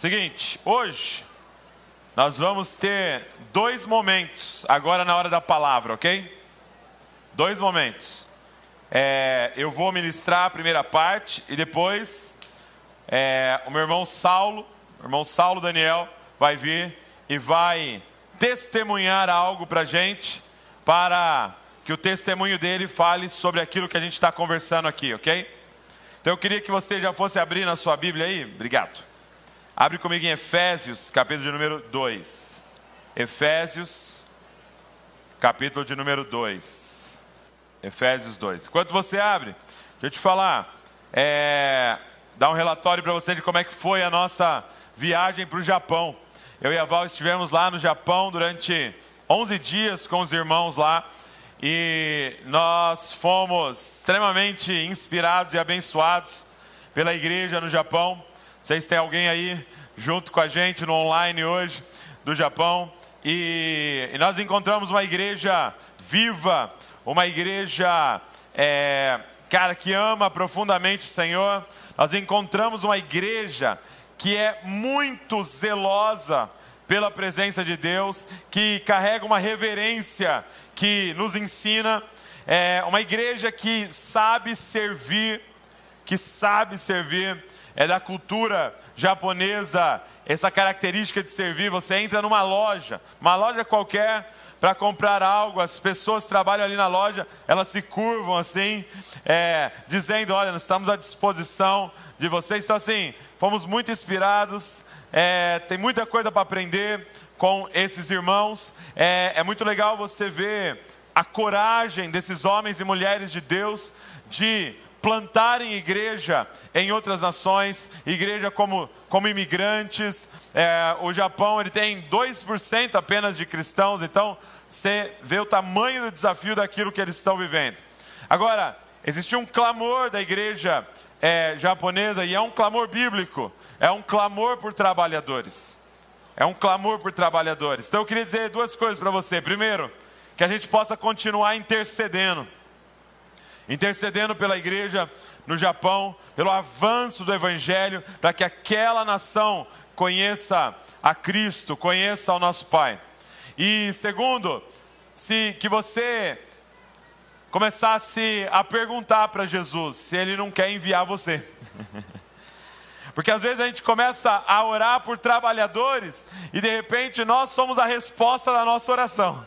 Seguinte, hoje nós vamos ter dois momentos agora na hora da palavra, ok? Dois momentos. É, eu vou ministrar a primeira parte e depois é, o meu irmão Saulo, o irmão Saulo Daniel, vai vir e vai testemunhar algo para gente, para que o testemunho dele fale sobre aquilo que a gente está conversando aqui, ok? Então eu queria que você já fosse abrir na sua Bíblia aí, obrigado. Abre comigo em Efésios, capítulo de número 2. Efésios, capítulo de número 2. Efésios 2. Enquanto você abre, deixa eu te falar, é, dar um relatório para você de como é que foi a nossa viagem para o Japão. Eu e a Val estivemos lá no Japão durante 11 dias com os irmãos lá e nós fomos extremamente inspirados e abençoados pela igreja no Japão. Vocês têm alguém aí junto com a gente no online hoje do Japão. E, e nós encontramos uma igreja viva, uma igreja, é, cara, que ama profundamente o Senhor. Nós encontramos uma igreja que é muito zelosa pela presença de Deus, que carrega uma reverência que nos ensina, é uma igreja que sabe servir, que sabe servir é da cultura japonesa essa característica de servir. Você entra numa loja, uma loja qualquer, para comprar algo, as pessoas trabalham ali na loja, elas se curvam assim, é, dizendo: Olha, nós estamos à disposição de vocês. Então, assim, fomos muito inspirados, é, tem muita coisa para aprender com esses irmãos. É, é muito legal você ver a coragem desses homens e mulheres de Deus de plantarem igreja em outras nações, igreja como, como imigrantes. É, o Japão ele tem 2% apenas de cristãos, então você vê o tamanho do desafio daquilo que eles estão vivendo. Agora, existe um clamor da igreja é, japonesa e é um clamor bíblico, é um clamor por trabalhadores. É um clamor por trabalhadores. Então eu queria dizer duas coisas para você. Primeiro, que a gente possa continuar intercedendo intercedendo pela igreja no Japão, pelo avanço do Evangelho, para que aquela nação conheça a Cristo, conheça o nosso Pai. E segundo, se que você começasse a perguntar para Jesus se ele não quer enviar você. Porque às vezes a gente começa a orar por trabalhadores e de repente nós somos a resposta da nossa oração.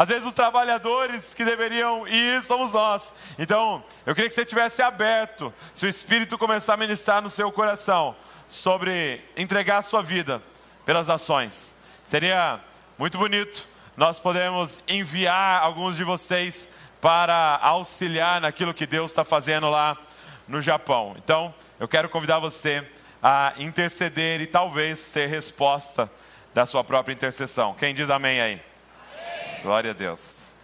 Às vezes os trabalhadores que deveriam ir somos nós. Então, eu queria que você tivesse aberto, se o Espírito começar a ministrar no seu coração sobre entregar a sua vida pelas ações. Seria muito bonito nós podemos enviar alguns de vocês para auxiliar naquilo que Deus está fazendo lá no Japão. Então, eu quero convidar você a interceder e talvez ser resposta da sua própria intercessão. Quem diz amém aí? Glória a Deus.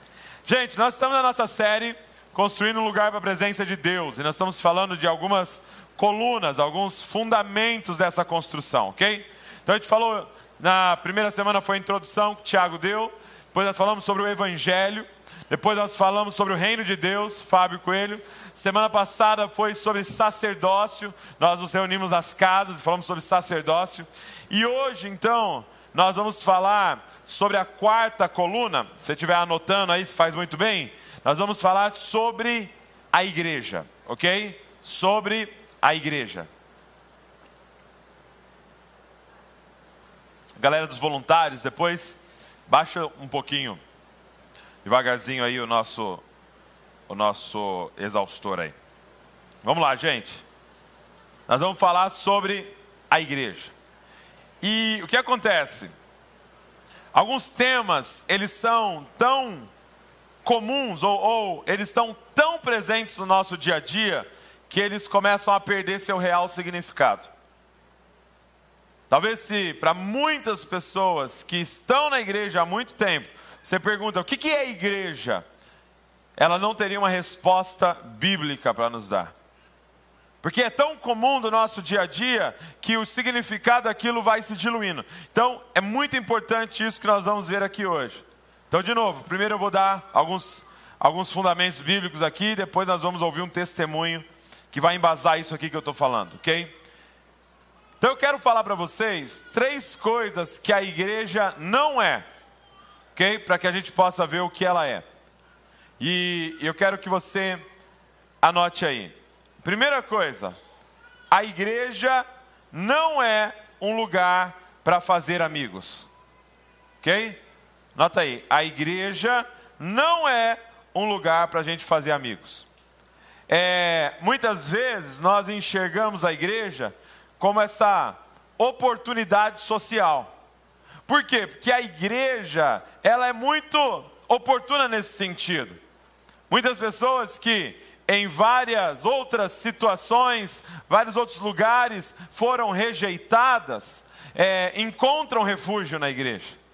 Gente, nós estamos na nossa série Construindo um Lugar para a Presença de Deus. E nós estamos falando de algumas colunas, alguns fundamentos dessa construção, ok? Então a gente falou, na primeira semana foi a introdução que o Tiago deu. Depois nós falamos sobre o Evangelho. Depois nós falamos sobre o reino de Deus, Fábio Coelho. Semana passada foi sobre sacerdócio. Nós nos reunimos nas casas e falamos sobre sacerdócio. E hoje, então, nós vamos falar sobre a quarta coluna. Se você estiver anotando aí, faz muito bem. Nós vamos falar sobre a igreja, ok? Sobre a igreja. Galera dos voluntários, depois baixa um pouquinho, devagarzinho aí o nosso, o nosso exaustor aí. Vamos lá, gente. Nós vamos falar sobre a igreja. E o que acontece? Alguns temas, eles são tão comuns ou, ou eles estão tão presentes no nosso dia a dia que eles começam a perder seu real significado. Talvez se para muitas pessoas que estão na igreja há muito tempo, você pergunta o que, que é igreja, ela não teria uma resposta bíblica para nos dar. Porque é tão comum do nosso dia a dia que o significado daquilo vai se diluindo. Então, é muito importante isso que nós vamos ver aqui hoje. Então, de novo, primeiro eu vou dar alguns, alguns fundamentos bíblicos aqui, depois nós vamos ouvir um testemunho que vai embasar isso aqui que eu estou falando, ok? Então eu quero falar para vocês três coisas que a igreja não é, ok? Para que a gente possa ver o que ela é. E eu quero que você anote aí. Primeira coisa, a igreja não é um lugar para fazer amigos, ok? Nota aí, a igreja não é um lugar para a gente fazer amigos. É, muitas vezes nós enxergamos a igreja como essa oportunidade social. Por quê? Porque a igreja, ela é muito oportuna nesse sentido. Muitas pessoas que em várias outras situações, vários outros lugares foram rejeitadas, é, encontram refúgio na igreja.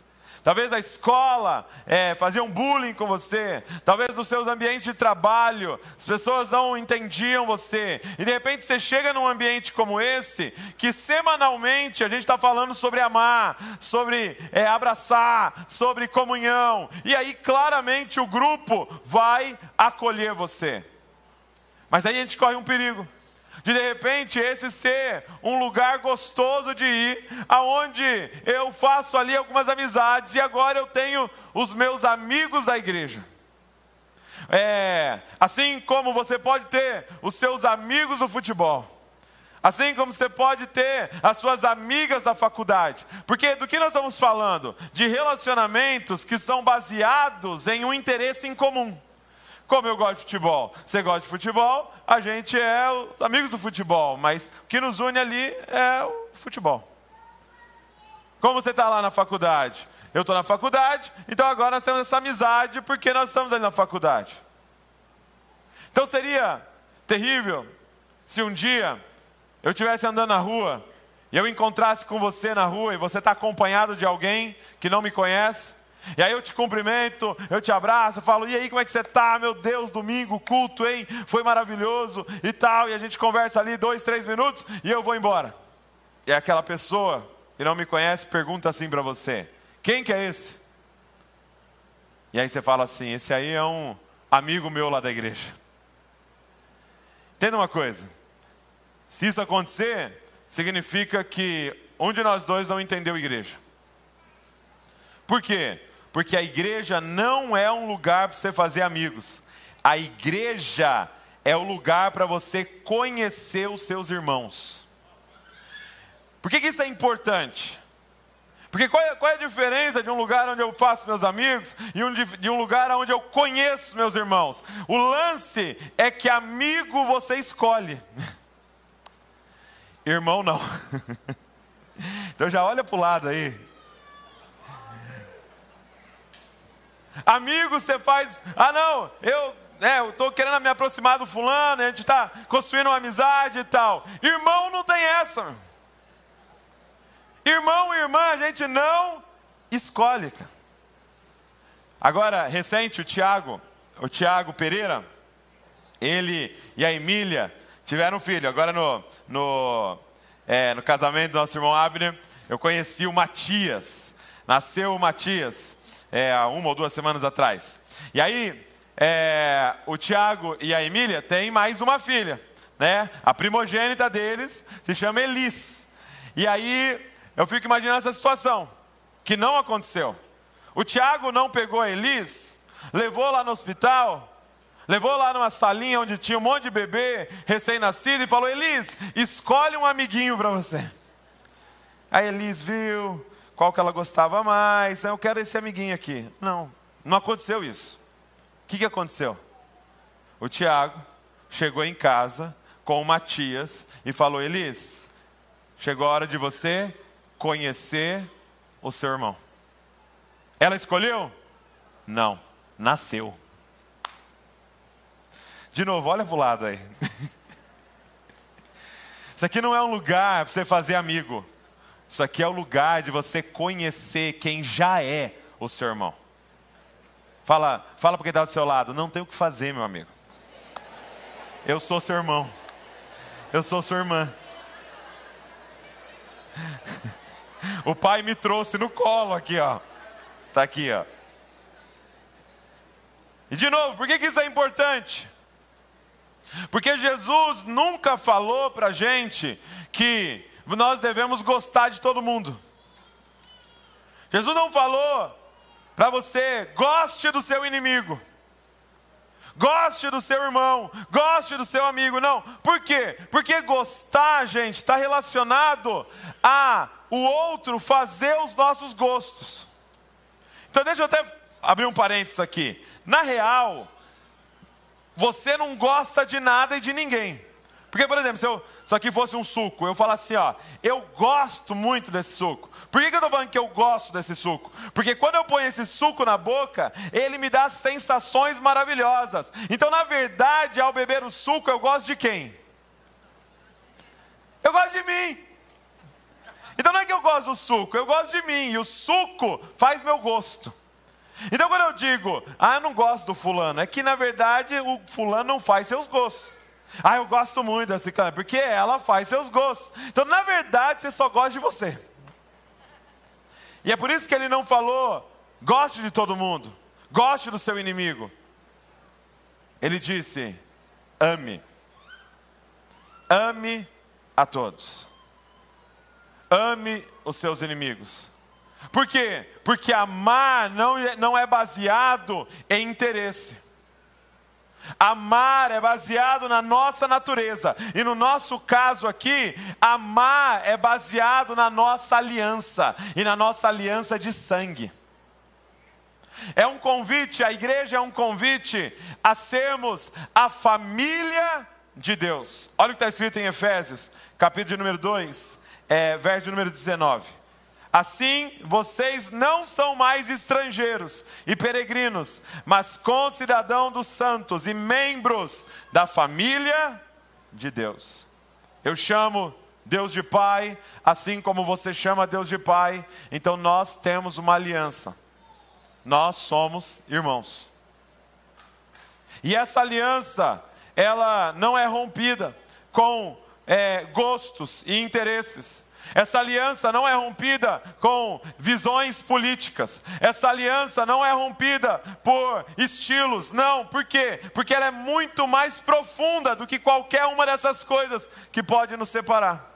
Talvez a escola é, fazia um bullying com você. Talvez nos seus ambientes de trabalho as pessoas não entendiam você. E de repente você chega num ambiente como esse, que semanalmente a gente está falando sobre amar, sobre é, abraçar, sobre comunhão. E aí claramente o grupo vai acolher você. Mas aí a gente corre um perigo de de repente esse ser um lugar gostoso de ir, aonde eu faço ali algumas amizades e agora eu tenho os meus amigos da igreja. É, assim como você pode ter os seus amigos do futebol. Assim como você pode ter as suas amigas da faculdade. Porque do que nós estamos falando? De relacionamentos que são baseados em um interesse em comum. Como eu gosto de futebol, você gosta de futebol, a gente é os amigos do futebol, mas o que nos une ali é o futebol. Como você está lá na faculdade? Eu estou na faculdade, então agora nós temos essa amizade porque nós estamos ali na faculdade. Então seria terrível se um dia eu estivesse andando na rua e eu encontrasse com você na rua e você está acompanhado de alguém que não me conhece e aí eu te cumprimento, eu te abraço, eu falo, e aí como é que você está? Meu Deus, domingo, culto, hein? Foi maravilhoso e tal. E a gente conversa ali dois, três minutos e eu vou embora. E aquela pessoa que não me conhece pergunta assim para você: quem que é esse? E aí você fala assim: esse aí é um amigo meu lá da igreja. Entenda uma coisa: se isso acontecer, significa que um de nós dois não entendeu a igreja. Por quê? Porque a igreja não é um lugar para você fazer amigos. A igreja é o lugar para você conhecer os seus irmãos. Por que, que isso é importante? Porque qual é, qual é, a diferença de um lugar onde eu faço meus amigos e um, de, de um lugar onde eu conheço meus irmãos? O lance é que amigo você escolhe, irmão não. então já olha para o lado aí. Amigo, você faz. Ah, não, eu é, eu estou querendo me aproximar do fulano, a gente está construindo uma amizade e tal. Irmão não tem essa. Irmão e irmã a gente não escolhe. Agora, recente, o Tiago, o Tiago Pereira, ele e a Emília tiveram um filho. Agora no, no, é, no casamento do nosso irmão Abner, eu conheci o Matias. Nasceu o Matias é, uma ou duas semanas atrás. E aí, é, o Tiago e a Emília têm mais uma filha, né? A primogênita deles se chama Elis. E aí, eu fico imaginando essa situação, que não aconteceu. O Tiago não pegou a Elis, levou lá no hospital, levou lá numa salinha onde tinha um monte de bebê recém-nascido e falou: Elis, escolhe um amiguinho para você. A Elis viu, qual que ela gostava mais, eu quero esse amiguinho aqui. Não, não aconteceu isso. O que, que aconteceu? O Tiago chegou em casa com o Matias e falou: Elis, chegou a hora de você conhecer o seu irmão. Ela escolheu? Não, nasceu. De novo, olha para o lado aí. Isso aqui não é um lugar para você fazer amigo. Isso aqui é o lugar de você conhecer quem já é o seu irmão. Fala, fala para quem está do seu lado, não tem o que fazer, meu amigo. Eu sou seu irmão. Eu sou sua irmã. O pai me trouxe no colo aqui, ó. Tá aqui, ó. E de novo, por que, que isso é importante? Porque Jesus nunca falou para gente que nós devemos gostar de todo mundo. Jesus não falou para você, goste do seu inimigo. Goste do seu irmão, goste do seu amigo. Não, por quê? Porque gostar, gente, está relacionado a o outro fazer os nossos gostos. Então, deixa eu até abrir um parênteses aqui. Na real, você não gosta de nada e de ninguém. Porque, por exemplo, se eu, isso aqui fosse um suco, eu falo assim, ó, eu gosto muito desse suco. Por que, que eu estou falando que eu gosto desse suco? Porque quando eu ponho esse suco na boca, ele me dá sensações maravilhosas. Então, na verdade, ao beber o suco, eu gosto de quem? Eu gosto de mim. Então não é que eu gosto do suco, eu gosto de mim, e o suco faz meu gosto. Então quando eu digo, ah, eu não gosto do fulano, é que na verdade o fulano não faz seus gostos. Ah, eu gosto muito da ciclana, porque ela faz seus gostos. Então, na verdade, você só gosta de você. E é por isso que ele não falou, goste de todo mundo, goste do seu inimigo. Ele disse, ame. Ame a todos. Ame os seus inimigos. Por quê? Porque amar não, é, não é baseado em interesse. Amar é baseado na nossa natureza, e no nosso caso aqui, amar é baseado na nossa aliança, e na nossa aliança de sangue. É um convite, a igreja é um convite a sermos a família de Deus. Olha o que está escrito em Efésios, capítulo número 2, é, verso número 19. Assim, vocês não são mais estrangeiros e peregrinos, mas concidadão dos santos e membros da família de Deus. Eu chamo Deus de Pai, assim como você chama Deus de Pai, então nós temos uma aliança. Nós somos irmãos. E essa aliança, ela não é rompida com é, gostos e interesses. Essa aliança não é rompida com visões políticas. Essa aliança não é rompida por estilos. Não, por quê? Porque ela é muito mais profunda do que qualquer uma dessas coisas que pode nos separar.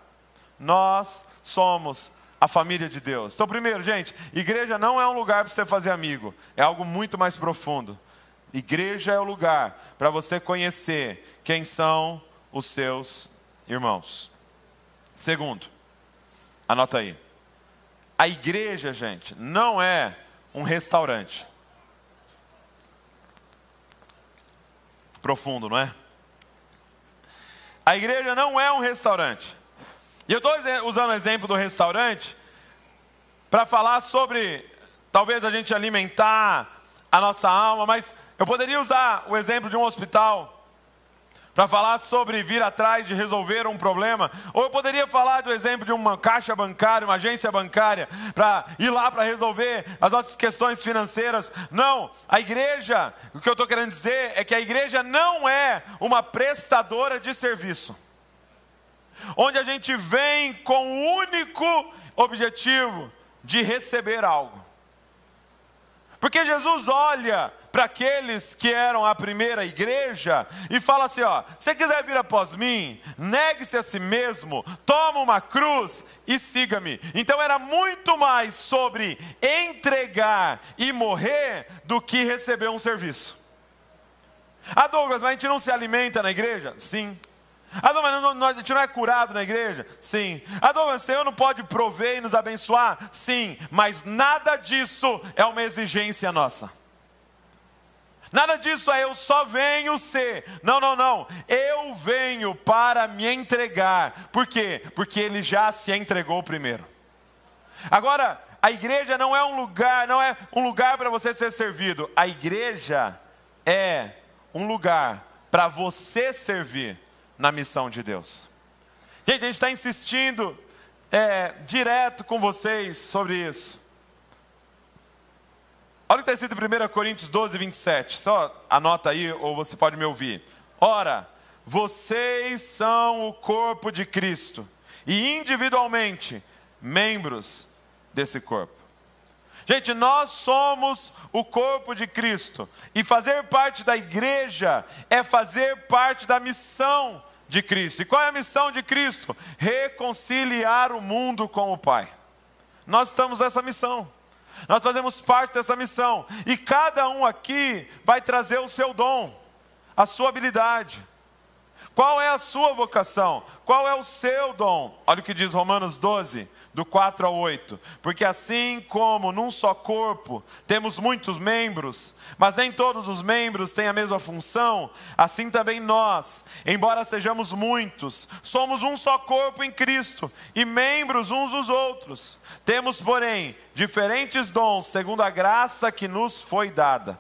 Nós somos a família de Deus. Então, primeiro, gente, igreja não é um lugar para você fazer amigo, é algo muito mais profundo. Igreja é o lugar para você conhecer quem são os seus irmãos. Segundo, Anota aí. A igreja, gente, não é um restaurante. Profundo, não é? A igreja não é um restaurante. E eu estou usando o exemplo do restaurante para falar sobre talvez a gente alimentar a nossa alma, mas eu poderia usar o exemplo de um hospital para falar sobre vir atrás de resolver um problema, ou eu poderia falar do exemplo de uma caixa bancária, uma agência bancária, para ir lá para resolver as nossas questões financeiras. Não, a igreja, o que eu estou querendo dizer é que a igreja não é uma prestadora de serviço, onde a gente vem com o único objetivo de receber algo. Porque Jesus olha para aqueles que eram a primeira igreja e fala assim: ó, se quiser vir após mim, negue-se a si mesmo, toma uma cruz e siga-me. Então era muito mais sobre entregar e morrer do que receber um serviço. Ah, Douglas, mas a gente não se alimenta na igreja? Sim. Ah, mas não, não, a gente não é curado na igreja? Sim. Ah, mas o Senhor não pode prover e nos abençoar? Sim. Mas nada disso é uma exigência nossa. Nada disso é eu só venho ser. Não, não, não. Eu venho para me entregar. Por quê? Porque ele já se entregou primeiro. Agora, a igreja não é um lugar, não é um lugar para você ser servido. A igreja é um lugar para você servir na missão de Deus. Gente, a gente está insistindo é, direto com vocês sobre isso. Olha o que está escrito em 1 Coríntios 12, 27. Só anota aí, ou você pode me ouvir. Ora, vocês são o corpo de Cristo, e individualmente, membros desse corpo. Gente, nós somos o corpo de Cristo, e fazer parte da igreja é fazer parte da missão de Cristo. E qual é a missão de Cristo? Reconciliar o mundo com o Pai. Nós estamos nessa missão. Nós fazemos parte dessa missão. E cada um aqui vai trazer o seu dom, a sua habilidade. Qual é a sua vocação? Qual é o seu dom? Olha o que diz Romanos 12, do 4 ao 8. Porque assim como num só corpo temos muitos membros, mas nem todos os membros têm a mesma função, assim também nós, embora sejamos muitos, somos um só corpo em Cristo e membros uns dos outros. Temos, porém, diferentes dons segundo a graça que nos foi dada.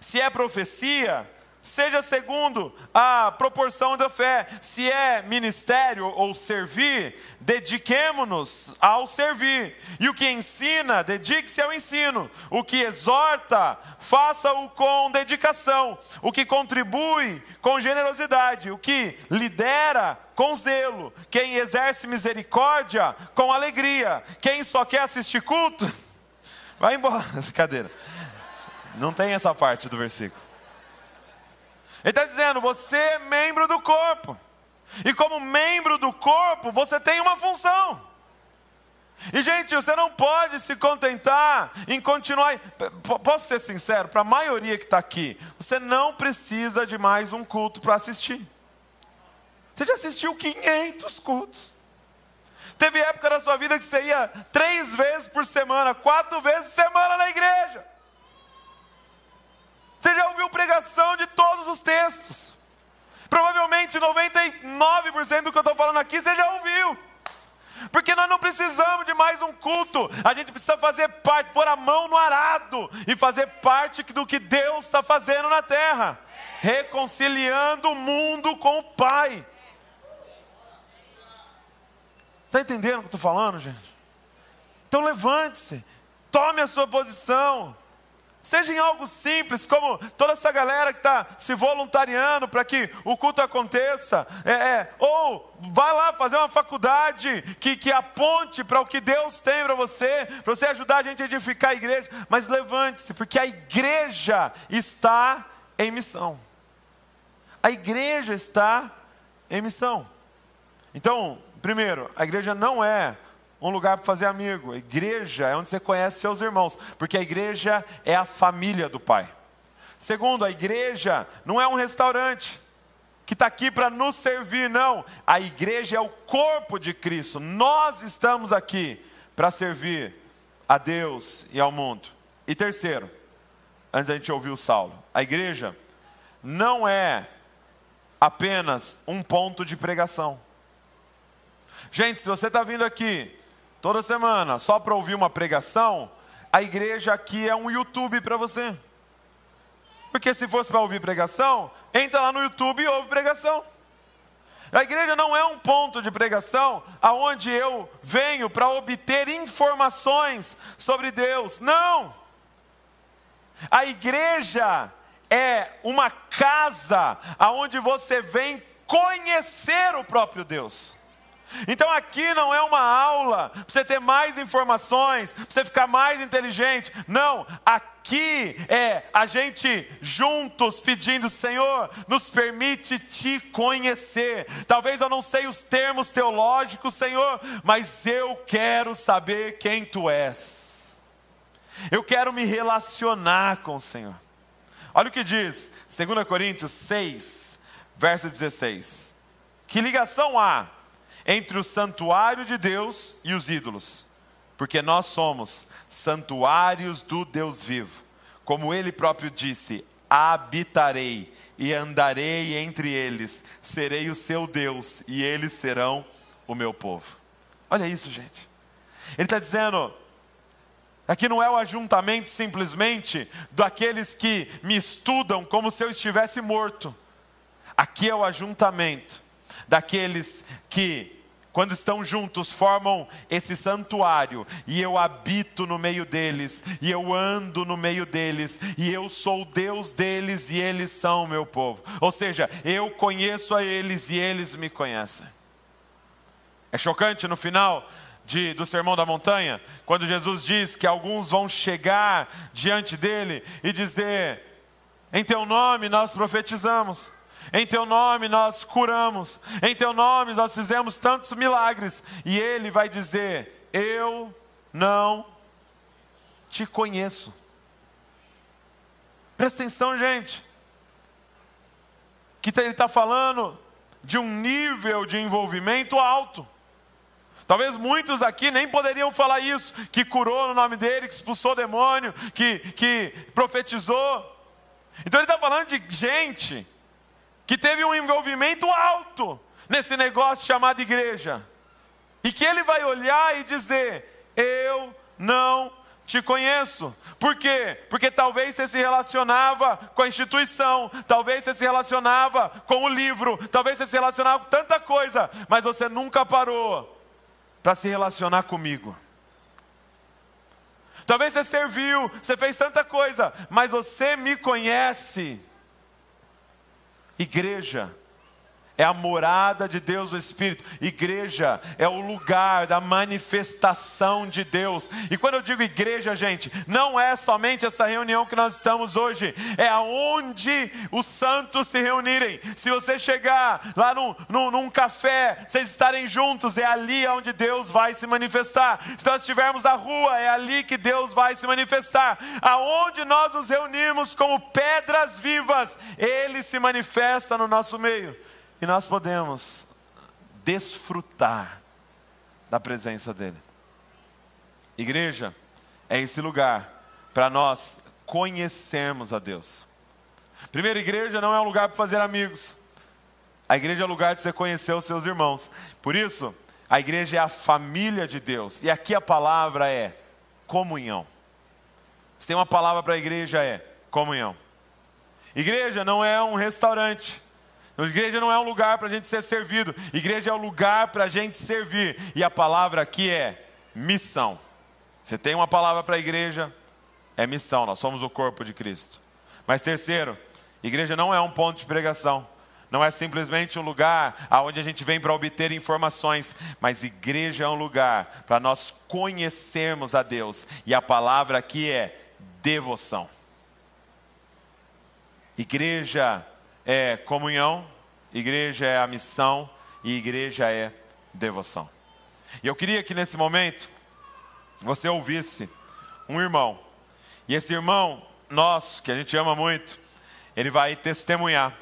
Se é profecia, seja segundo a proporção da fé. Se é ministério ou servir, dediquemo-nos ao servir. E o que ensina, dedique-se ao ensino. O que exorta, faça-o com dedicação. O que contribui, com generosidade. O que lidera, com zelo. Quem exerce misericórdia, com alegria. Quem só quer assistir culto, vai embora. Cadeira. Não tem essa parte do versículo. Ele está dizendo: você é membro do corpo. E como membro do corpo, você tem uma função. E, gente, você não pode se contentar em continuar. Posso ser sincero, para a maioria que está aqui, você não precisa de mais um culto para assistir. Você já assistiu 500 cultos. Teve época na sua vida que você ia três vezes por semana, quatro vezes por semana na igreja. Você já ouviu pregação de todos os textos. Provavelmente 99% do que eu estou falando aqui você já ouviu. Porque nós não precisamos de mais um culto, a gente precisa fazer parte, pôr a mão no arado e fazer parte do que Deus está fazendo na terra, reconciliando o mundo com o Pai. Está entendendo o que eu estou falando, gente? Então levante-se, tome a sua posição. Seja em algo simples, como toda essa galera que está se voluntariando para que o culto aconteça. É, é, ou vai lá fazer uma faculdade que, que aponte para o que Deus tem para você, para você ajudar a gente a edificar a igreja. Mas levante-se, porque a igreja está em missão. A igreja está em missão. Então, primeiro, a igreja não é um lugar para fazer amigo. A igreja é onde você conhece seus irmãos, porque a igreja é a família do Pai. Segundo, a igreja não é um restaurante que está aqui para nos servir, não. A igreja é o corpo de Cristo. Nós estamos aqui para servir a Deus e ao mundo. E terceiro, antes da gente ouvir o Saulo, a igreja não é apenas um ponto de pregação. Gente, se você está vindo aqui toda semana, só para ouvir uma pregação, a igreja aqui é um YouTube para você. Porque se fosse para ouvir pregação, entra lá no YouTube e ouve pregação. A igreja não é um ponto de pregação aonde eu venho para obter informações sobre Deus. Não! A igreja é uma casa aonde você vem conhecer o próprio Deus. Então aqui não é uma aula para você ter mais informações, para você ficar mais inteligente. Não, aqui é a gente juntos pedindo, Senhor, nos permite te conhecer. Talvez eu não sei os termos teológicos, Senhor, mas eu quero saber quem tu és. Eu quero me relacionar com o Senhor. Olha o que diz 2 Coríntios 6, verso 16. Que ligação há entre o santuário de Deus e os ídolos, porque nós somos santuários do Deus vivo. Como ele próprio disse: habitarei e andarei entre eles, serei o seu Deus e eles serão o meu povo. Olha isso, gente. Ele está dizendo, Aqui não é o ajuntamento simplesmente daqueles que me estudam como se eu estivesse morto. Aqui é o ajuntamento daqueles que, quando estão juntos, formam esse santuário, e eu habito no meio deles, e eu ando no meio deles, e eu sou Deus deles, e eles são meu povo. Ou seja, eu conheço a eles e eles me conhecem. É chocante no final de, do Sermão da Montanha, quando Jesus diz que alguns vão chegar diante dele e dizer: Em teu nome nós profetizamos Em teu nome nós curamos, em teu nome nós fizemos tantos milagres. E ele vai dizer: Eu não te conheço. Presta atenção, gente. Que tá, ele está falando de um nível de envolvimento alto. Talvez muitos aqui nem poderiam falar isso, que curou no nome dele, que expulsou demônio, que, que profetizou. Então ele está falando de gente que teve um envolvimento alto nesse negócio chamado igreja. E que ele vai olhar e dizer: Eu não te conheço. Por quê? Porque talvez você se relacionava com a instituição, talvez você se relacionava com o livro, talvez você se relacionava com tanta coisa, mas você nunca parou para se relacionar comigo. Talvez você serviu, você fez tanta coisa, mas você me conhece. Igreja, é a morada de Deus o Espírito. Igreja é o lugar da manifestação de Deus. E quando eu digo igreja, gente, não é somente essa reunião que nós estamos hoje, é aonde os santos se reunirem. Se você chegar lá num, num, num café, vocês estarem juntos, é ali onde Deus vai se manifestar. Se nós estivermos na rua, é ali que Deus vai se manifestar. Aonde nós nos reunimos como pedras vivas, Ele se manifesta no nosso meio e nós podemos desfrutar da presença dEle. Igreja é esse lugar para nós conhecermos a Deus. Primeiro, igreja não é um lugar para fazer amigos. A igreja é um lugar de você conhecer os seus irmãos. Por isso, a igreja é a família de Deus. E aqui a palavra é comunhão. Se tem uma palavra para a igreja é comunhão. Igreja não é um restaurante. Igreja não é um lugar para a gente ser servido, igreja é um lugar para a gente servir. E a palavra aqui é missão. Você tem uma palavra para a igreja, é missão, nós somos o corpo de Cristo. Mas terceiro, igreja não é um ponto de pregação. Não é simplesmente um lugar aonde a gente vem para obter informações, mas igreja é um lugar para nós conhecermos a Deus. E a palavra aqui é devoção. Igreja é comunhão, igreja é a missão e igreja é devoção. E eu queria que nesse momento você ouvisse um irmão. E esse irmão nosso, que a gente ama muito, ele vai testemunhar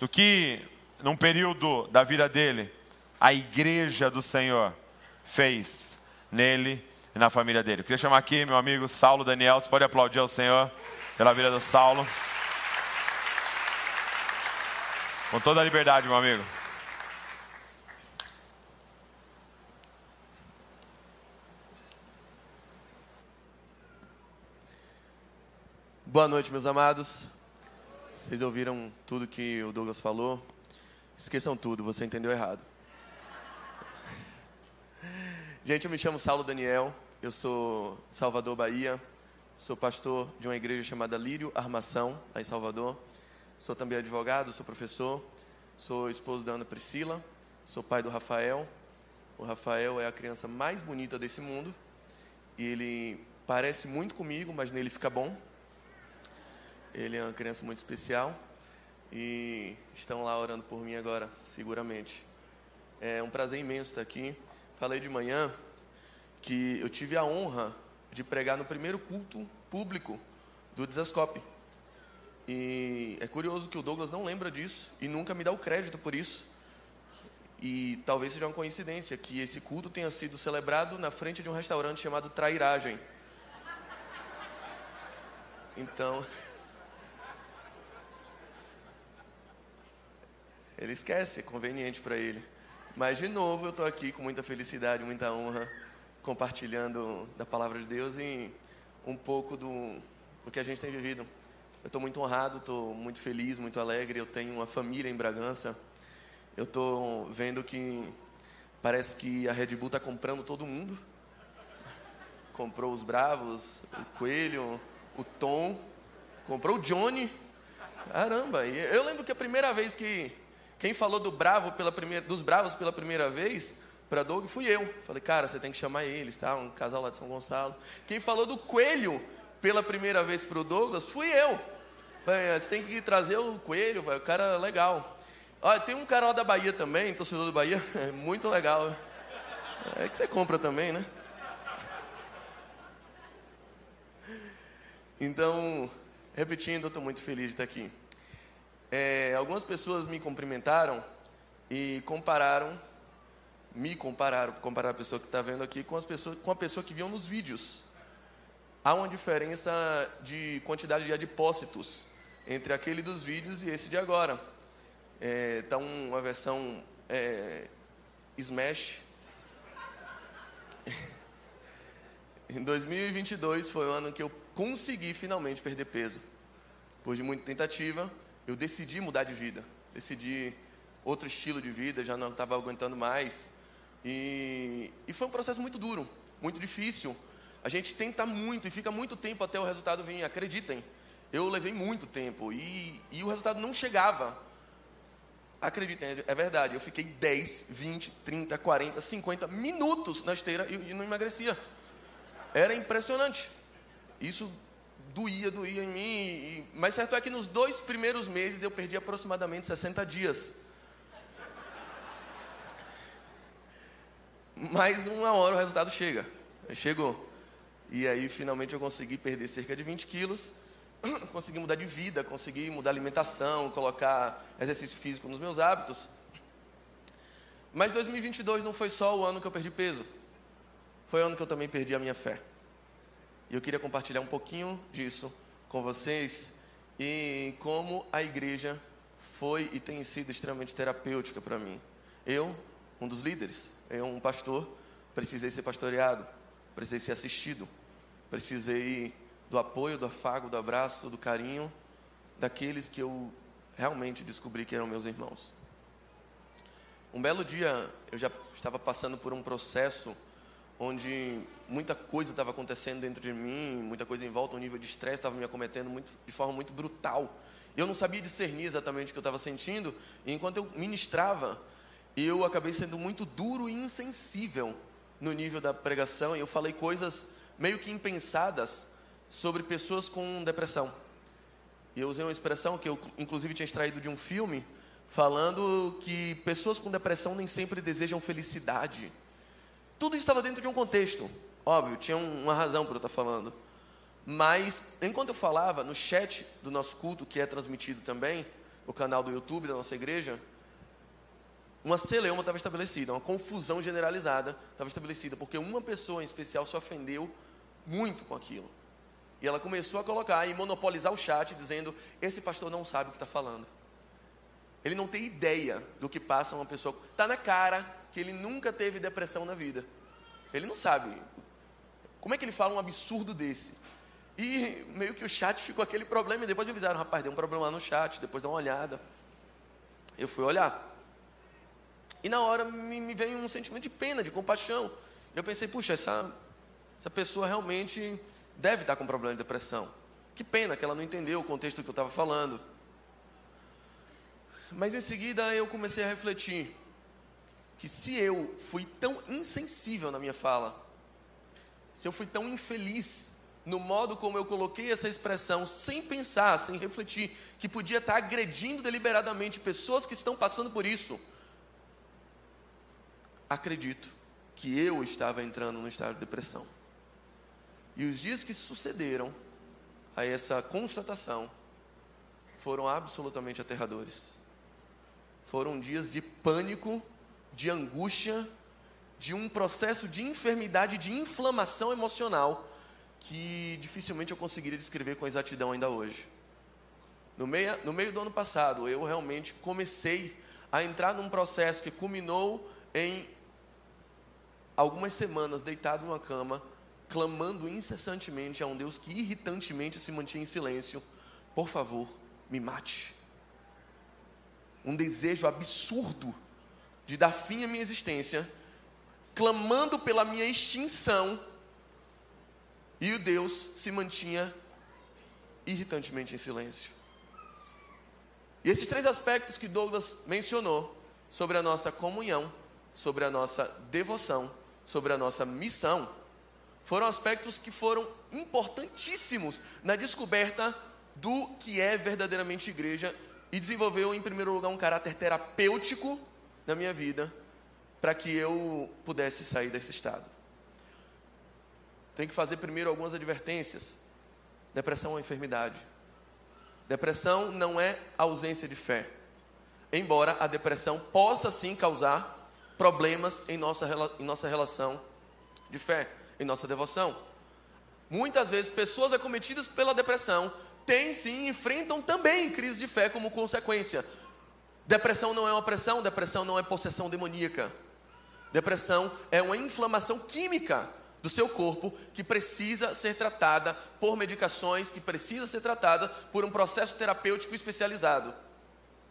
do que, num período da vida dele, a igreja do Senhor fez nele e na família dele. Eu queria chamar aqui meu amigo Saulo Daniel. Você pode aplaudir ao Senhor pela vida do Saulo. Com toda a liberdade, meu amigo. Boa noite, meus amados. Vocês ouviram tudo que o Douglas falou? Esqueçam tudo, você entendeu errado. Gente, eu me chamo Saulo Daniel, eu sou Salvador, Bahia. Sou pastor de uma igreja chamada Lírio Armação, lá em Salvador. Sou também advogado, sou professor, sou esposo da Ana Priscila, sou pai do Rafael. O Rafael é a criança mais bonita desse mundo. E ele parece muito comigo, mas nele fica bom. Ele é uma criança muito especial. E estão lá orando por mim agora, seguramente. É um prazer imenso estar aqui. Falei de manhã que eu tive a honra de pregar no primeiro culto público do Desascope. E é curioso que o Douglas não lembra disso e nunca me dá o crédito por isso. E talvez seja uma coincidência que esse culto tenha sido celebrado na frente de um restaurante chamado Trairagem. Então. Ele esquece, é conveniente para ele. Mas, de novo, eu estou aqui com muita felicidade, muita honra, compartilhando da palavra de Deus e um pouco do, do que a gente tem vivido. Eu estou muito honrado, estou muito feliz, muito alegre. Eu tenho uma família em Bragança. Eu estou vendo que parece que a Red Bull está comprando todo mundo. Comprou os Bravos, o Coelho, o Tom, comprou o Johnny. Caramba! Eu lembro que a primeira vez que quem falou do Bravo pela primeira, dos Bravos pela primeira vez para Doug fui eu. Falei, cara, você tem que chamar eles, tá? Um casal lá de São Gonçalo. Quem falou do Coelho pela primeira vez para o Douglas fui eu. Você tem que trazer o coelho, o cara legal. Olha, tem um cara lá da Bahia também, torcedor do Bahia, é muito legal. É que você compra também, né? Então, repetindo, eu estou muito feliz de estar aqui. É, algumas pessoas me cumprimentaram e compararam, me compararam, comparar a pessoa que está vendo aqui com, as pessoas, com a pessoa que viam nos vídeos. Há uma diferença de quantidade de adipócitos entre aquele dos vídeos e esse de agora. Está é, tá uma versão é, Smash. em 2022 foi o ano que eu consegui finalmente perder peso. Depois de muita tentativa, eu decidi mudar de vida. Decidi outro estilo de vida, já não estava aguentando mais. E, e foi um processo muito duro, muito difícil. A gente tenta muito e fica muito tempo até o resultado vir, acreditem. Eu levei muito tempo e, e o resultado não chegava. Acreditem, é verdade. Eu fiquei 10, 20, 30, 40, 50 minutos na esteira e, e não emagrecia. Era impressionante. Isso doía, doía em mim. E, mas certo é que nos dois primeiros meses eu perdi aproximadamente 60 dias. Mas uma hora o resultado chega. Chegou. E aí finalmente eu consegui perder cerca de 20 quilos. Consegui mudar de vida, consegui mudar alimentação, colocar exercício físico nos meus hábitos. Mas 2022 não foi só o ano que eu perdi peso. Foi o ano que eu também perdi a minha fé. E eu queria compartilhar um pouquinho disso com vocês e como a igreja foi e tem sido extremamente terapêutica para mim. Eu, um dos líderes, eu, um pastor, precisei ser pastoreado, precisei ser assistido, precisei do apoio, do afago, do abraço, do carinho daqueles que eu realmente descobri que eram meus irmãos. Um belo dia eu já estava passando por um processo onde muita coisa estava acontecendo dentro de mim, muita coisa em volta, um nível de estresse estava me acometendo muito, de forma muito brutal. Eu não sabia discernir exatamente o que eu estava sentindo, e enquanto eu ministrava, eu acabei sendo muito duro e insensível no nível da pregação, e eu falei coisas meio que impensadas sobre pessoas com depressão. E eu usei uma expressão que eu, inclusive, tinha extraído de um filme, falando que pessoas com depressão nem sempre desejam felicidade tudo estava dentro de um contexto. Óbvio, tinha uma razão para eu estar falando. Mas, enquanto eu falava, no chat do nosso culto, que é transmitido também, no canal do YouTube da nossa igreja, uma celeuma estava estabelecida, uma confusão generalizada estava estabelecida, porque uma pessoa em especial se ofendeu muito com aquilo. E ela começou a colocar e monopolizar o chat, dizendo: Esse pastor não sabe o que está falando. Ele não tem ideia do que passa uma pessoa. Está na cara que ele nunca teve depressão na vida. Ele não sabe. Como é que ele fala um absurdo desse? E meio que o chat ficou aquele problema. E depois me avisaram, rapaz, deu um problema lá no chat. Depois dá uma olhada. Eu fui olhar. E na hora me, me veio um sentimento de pena, de compaixão. Eu pensei, puxa, essa, essa pessoa realmente deve estar com problema de depressão. Que pena que ela não entendeu o contexto que eu estava falando. Mas em seguida eu comecei a refletir que se eu fui tão insensível na minha fala, se eu fui tão infeliz no modo como eu coloquei essa expressão, sem pensar, sem refletir, que podia estar agredindo deliberadamente pessoas que estão passando por isso, acredito que eu estava entrando num estado de depressão. E os dias que sucederam a essa constatação foram absolutamente aterradores. Foram dias de pânico de angústia, de um processo de enfermidade, de inflamação emocional, que dificilmente eu conseguiria descrever com exatidão ainda hoje. No meio, no meio do ano passado, eu realmente comecei a entrar num processo que culminou em algumas semanas deitado numa cama, clamando incessantemente a um Deus que irritantemente se mantinha em silêncio: por favor, me mate. Um desejo absurdo de dar fim à minha existência, clamando pela minha extinção, e o Deus se mantinha irritantemente em silêncio. E esses três aspectos que Douglas mencionou sobre a nossa comunhão, sobre a nossa devoção, sobre a nossa missão, foram aspectos que foram importantíssimos na descoberta do que é verdadeiramente igreja e desenvolveu, em primeiro lugar, um caráter terapêutico na minha vida, para que eu pudesse sair desse estado. Tenho que fazer primeiro algumas advertências. Depressão é uma enfermidade. Depressão não é ausência de fé. Embora a depressão possa sim causar problemas em nossa, em nossa relação de fé, em nossa devoção. Muitas vezes, pessoas acometidas pela depressão têm sim, enfrentam também crise de fé como consequência. Depressão não é uma pressão, depressão não é possessão demoníaca. Depressão é uma inflamação química do seu corpo que precisa ser tratada por medicações, que precisa ser tratada por um processo terapêutico especializado.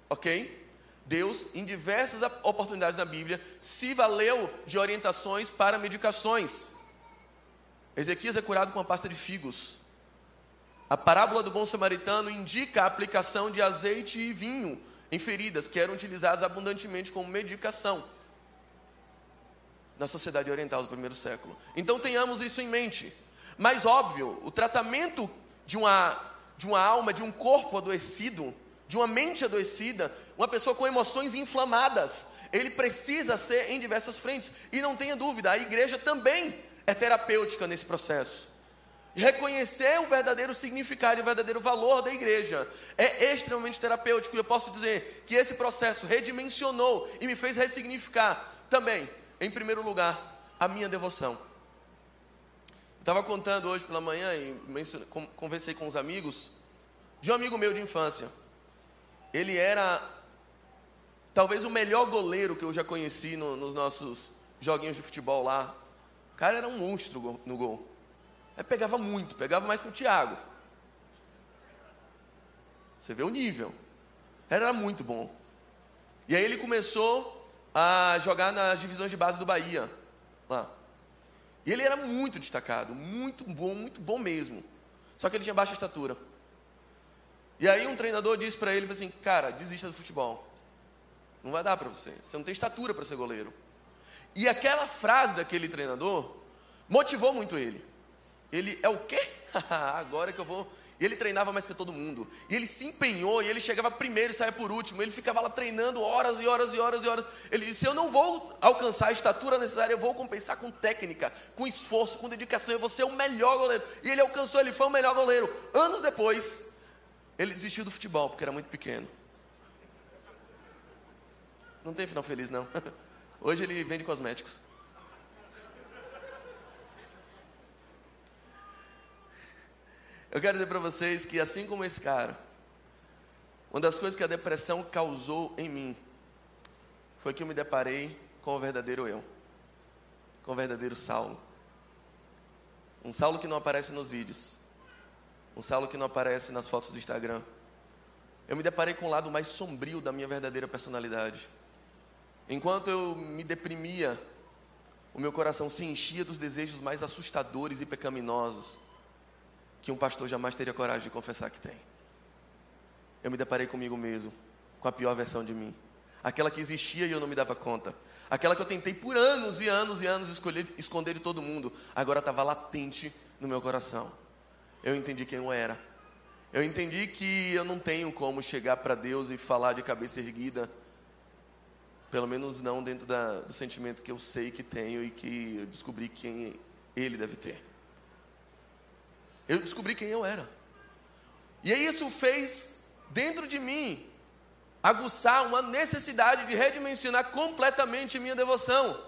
Ok? Deus, em diversas oportunidades na Bíblia, se valeu de orientações para medicações. Ezequias é curado com a pasta de figos. A parábola do bom samaritano indica a aplicação de azeite e vinho em feridas que eram utilizadas abundantemente como medicação na sociedade oriental do primeiro século. Então tenhamos isso em mente. Mas óbvio, o tratamento de uma, de uma alma, de um corpo adoecido, de uma mente adoecida, uma pessoa com emoções inflamadas, ele precisa ser em diversas frentes. E não tenha dúvida, a igreja também é terapêutica nesse processo. Reconhecer o verdadeiro significado e o verdadeiro valor da igreja é extremamente terapêutico. E eu posso dizer que esse processo redimensionou e me fez ressignificar também em primeiro lugar, a minha devoção. Estava contando hoje pela manhã e conversei com os amigos de um amigo meu de infância. Ele era talvez o melhor goleiro que eu já conheci no, nos nossos joguinhos de futebol lá. O cara era um monstro no gol. Aí pegava muito, pegava mais que o Thiago. Você vê o nível. Era muito bom. E aí ele começou a jogar nas divisões de base do Bahia, lá. E ele era muito destacado, muito bom, muito bom mesmo. Só que ele tinha baixa estatura. E aí um treinador disse para ele assim: "Cara, desista do futebol. Não vai dar para você. Você não tem estatura para ser goleiro." E aquela frase daquele treinador motivou muito ele. Ele é o quê? Agora que eu vou ele treinava mais que todo mundo. E ele se empenhou, e ele chegava primeiro e saía por último. Ele ficava lá treinando horas e horas e horas e horas. Ele disse: Eu não vou alcançar a estatura necessária, eu vou compensar com técnica, com esforço, com dedicação. Eu vou ser o melhor goleiro. E ele alcançou, ele foi o melhor goleiro. Anos depois, ele desistiu do futebol, porque era muito pequeno. Não tem final feliz, não. Hoje ele vende cosméticos. Eu quero dizer para vocês que, assim como esse cara, uma das coisas que a depressão causou em mim foi que eu me deparei com o verdadeiro eu, com o verdadeiro Saulo. Um Saulo que não aparece nos vídeos, um Saulo que não aparece nas fotos do Instagram. Eu me deparei com o lado mais sombrio da minha verdadeira personalidade. Enquanto eu me deprimia, o meu coração se enchia dos desejos mais assustadores e pecaminosos que um pastor jamais teria coragem de confessar que tem. Eu me deparei comigo mesmo, com a pior versão de mim. Aquela que existia e eu não me dava conta. Aquela que eu tentei por anos e anos e anos escolher, esconder de todo mundo. Agora estava latente no meu coração. Eu entendi quem eu era. Eu entendi que eu não tenho como chegar para Deus e falar de cabeça erguida. Pelo menos não dentro da, do sentimento que eu sei que tenho e que eu descobri quem Ele deve ter. Eu descobri quem eu era. E aí isso fez dentro de mim aguçar uma necessidade de redimensionar completamente minha devoção,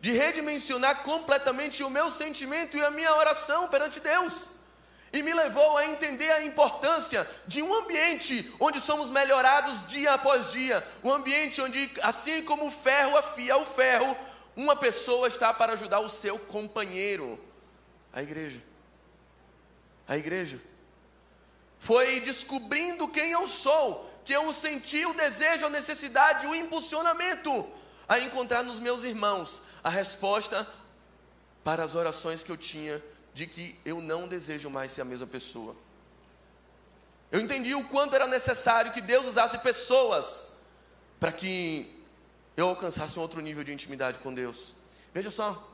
de redimensionar completamente o meu sentimento e a minha oração perante Deus. E me levou a entender a importância de um ambiente onde somos melhorados dia após dia, um ambiente onde, assim como o ferro afia o ferro, uma pessoa está para ajudar o seu companheiro, a igreja. A igreja. Foi descobrindo quem eu sou, que eu senti o desejo, a necessidade, o impulsionamento a encontrar nos meus irmãos a resposta para as orações que eu tinha de que eu não desejo mais ser a mesma pessoa. Eu entendi o quanto era necessário que Deus usasse pessoas para que eu alcançasse um outro nível de intimidade com Deus. Veja só,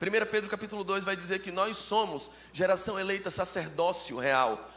1 Pedro capítulo 2 vai dizer que nós somos geração eleita, sacerdócio real.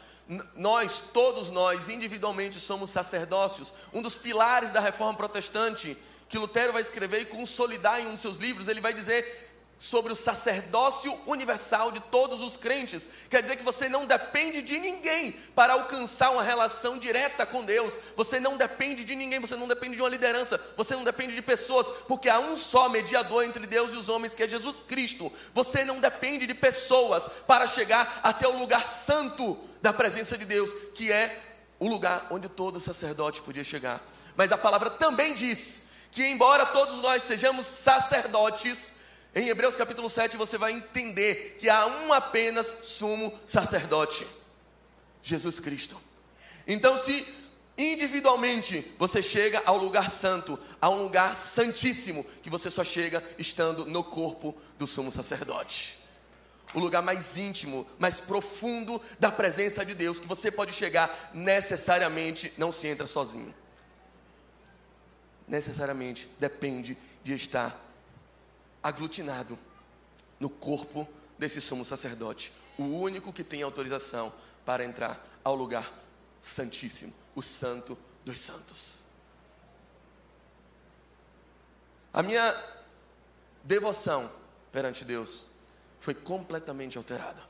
nós, todos nós, individualmente somos sacerdócios. Um dos pilares da reforma protestante que Lutero vai escrever e consolidar em um de seus livros, ele vai dizer sobre o sacerdócio universal de todos os crentes. Quer dizer que você não depende de ninguém para alcançar uma relação direta com Deus. Você não depende de ninguém, você não depende de uma liderança, você não depende de pessoas, porque há um só mediador entre Deus e os homens, que é Jesus Cristo. Você não depende de pessoas para chegar até o lugar santo da presença de Deus, que é o lugar onde todo sacerdote podia chegar. Mas a palavra também diz que embora todos nós sejamos sacerdotes, em Hebreus capítulo 7 você vai entender que há um apenas sumo sacerdote: Jesus Cristo. Então, se individualmente você chega ao lugar santo, a um lugar santíssimo, que você só chega estando no corpo do sumo sacerdote. O lugar mais íntimo, mais profundo da presença de Deus, que você pode chegar necessariamente, não se entra sozinho. Necessariamente depende de estar aglutinado no corpo desse sumo sacerdote, o único que tem autorização para entrar ao lugar santíssimo, o santo dos santos. A minha devoção perante Deus foi completamente alterada.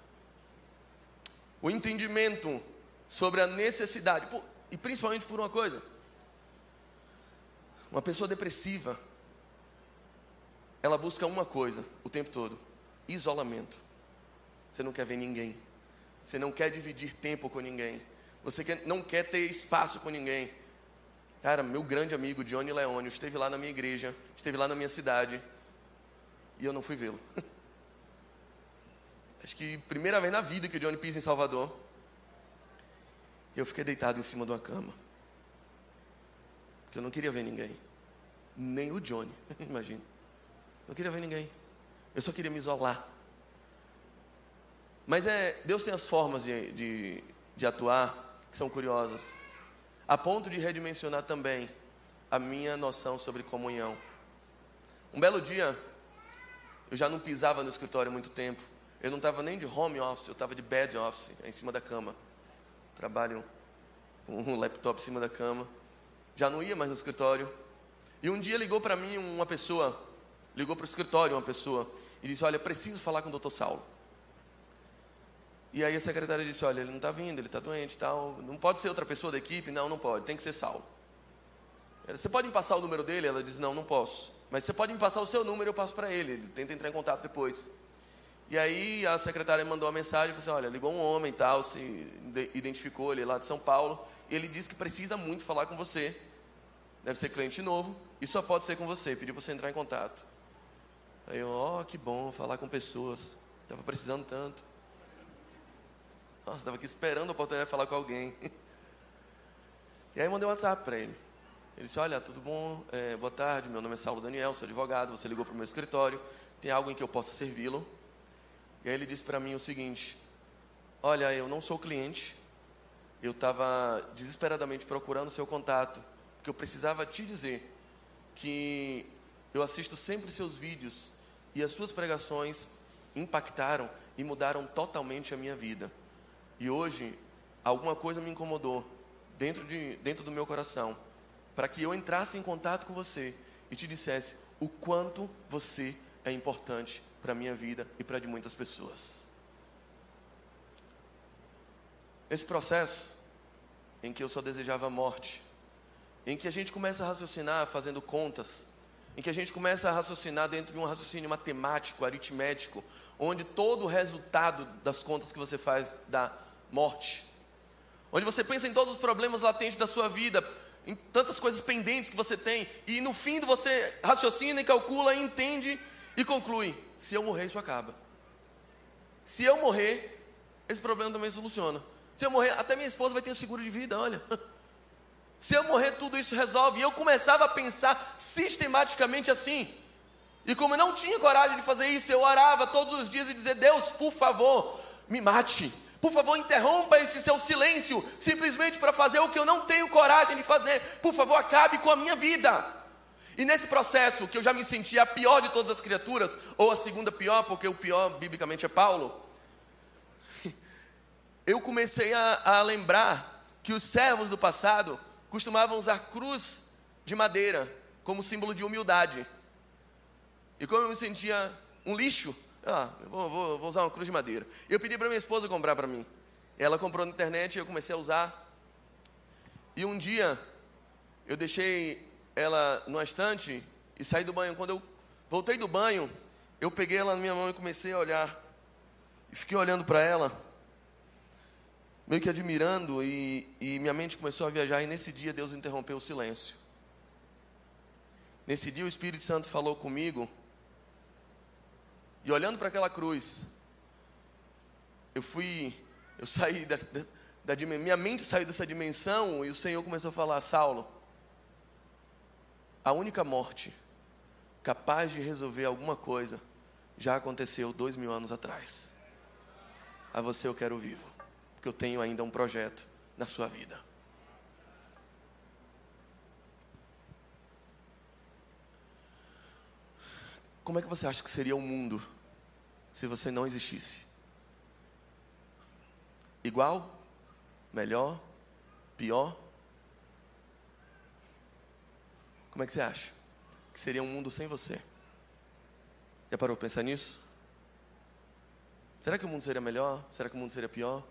O entendimento sobre a necessidade, e principalmente por uma coisa, uma pessoa depressiva, ela busca uma coisa o tempo todo: isolamento. Você não quer ver ninguém. Você não quer dividir tempo com ninguém. Você quer, não quer ter espaço com ninguém. Cara, meu grande amigo Johnny Leone esteve lá na minha igreja, esteve lá na minha cidade, e eu não fui vê-lo. Acho que primeira vez na vida que o Johnny pisa em Salvador, eu fiquei deitado em cima de uma cama. Porque eu não queria ver ninguém. Nem o Johnny, imagina. Não queria ver ninguém. Eu só queria me isolar. Mas é, Deus tem as formas de, de, de atuar que são curiosas. A ponto de redimensionar também a minha noção sobre comunhão. Um belo dia, eu já não pisava no escritório há muito tempo. Eu não estava nem de home office, eu estava de bed office, em cima da cama. Trabalho com um laptop em cima da cama. Já não ia mais no escritório. E um dia ligou para mim uma pessoa ligou para o escritório uma pessoa e disse: Olha, preciso falar com o doutor Saulo. E aí a secretária disse: Olha, ele não está vindo, ele está doente tal. Não pode ser outra pessoa da equipe? Não, não pode, tem que ser Saulo. Você pode me passar o número dele? Ela diz: Não, não posso. Mas você pode me passar o seu número, eu passo para ele. Ele tenta entrar em contato depois. E aí a secretária mandou uma mensagem e falou assim: Olha, ligou um homem tal, se identificou, ele lá de São Paulo. E ele disse que precisa muito falar com você. Deve ser cliente novo e só pode ser com você. Pediu para você entrar em contato. Aí eu, ó, oh, que bom falar com pessoas. Estava precisando tanto. Nossa, estava aqui esperando a oportunidade de falar com alguém. E aí mandei um WhatsApp para ele. Ele disse, olha, tudo bom? É, boa tarde, meu nome é Saulo Daniel, sou advogado, você ligou para o meu escritório, tem algo em que eu possa servi-lo? E aí ele disse para mim o seguinte, olha, eu não sou cliente, eu estava desesperadamente procurando seu contato, porque eu precisava te dizer que eu assisto sempre seus vídeos e as suas pregações impactaram e mudaram totalmente a minha vida. E hoje, alguma coisa me incomodou dentro, de, dentro do meu coração, para que eu entrasse em contato com você e te dissesse o quanto você é importante para a minha vida e para de muitas pessoas. Esse processo em que eu só desejava a morte, em que a gente começa a raciocinar fazendo contas, em que a gente começa a raciocinar dentro de um raciocínio matemático, aritmético, onde todo o resultado das contas que você faz dá morte. Onde você pensa em todos os problemas latentes da sua vida, em tantas coisas pendentes que você tem, e no fim você raciocina e calcula, e entende e conclui: se eu morrer, isso acaba. Se eu morrer, esse problema também soluciona. Se eu morrer, até minha esposa vai ter um seguro de vida, olha. Se eu morrer, tudo isso resolve. E eu começava a pensar sistematicamente assim. E como eu não tinha coragem de fazer isso, eu orava todos os dias e dizia: Deus, por favor, me mate. Por favor, interrompa esse seu silêncio, simplesmente para fazer o que eu não tenho coragem de fazer. Por favor, acabe com a minha vida. E nesse processo, que eu já me sentia a pior de todas as criaturas, ou a segunda pior, porque o pior biblicamente é Paulo, eu comecei a, a lembrar que os servos do passado costumavam usar cruz de madeira como símbolo de humildade. E como eu me sentia um lixo, ah, vou, vou, vou usar uma cruz de madeira. Eu pedi para minha esposa comprar para mim. Ela comprou na internet e eu comecei a usar. E um dia eu deixei ela numa estante e saí do banho. Quando eu voltei do banho, eu peguei ela na minha mão e comecei a olhar. E fiquei olhando para ela, meio que admirando, e, e minha mente começou a viajar. E nesse dia Deus interrompeu o silêncio. Nesse dia o Espírito Santo falou comigo, e olhando para aquela cruz, eu fui, eu saí da, da, da, minha mente saiu dessa dimensão e o Senhor começou a falar, Saulo, a única morte capaz de resolver alguma coisa já aconteceu dois mil anos atrás. A você eu quero vivo, porque eu tenho ainda um projeto na sua vida. Como é que você acha que seria o mundo se você não existisse? Igual? Melhor? Pior? Como é que você acha? Que seria um mundo sem você? Já parou para pensar nisso? Será que o mundo seria melhor? Será que o mundo seria pior?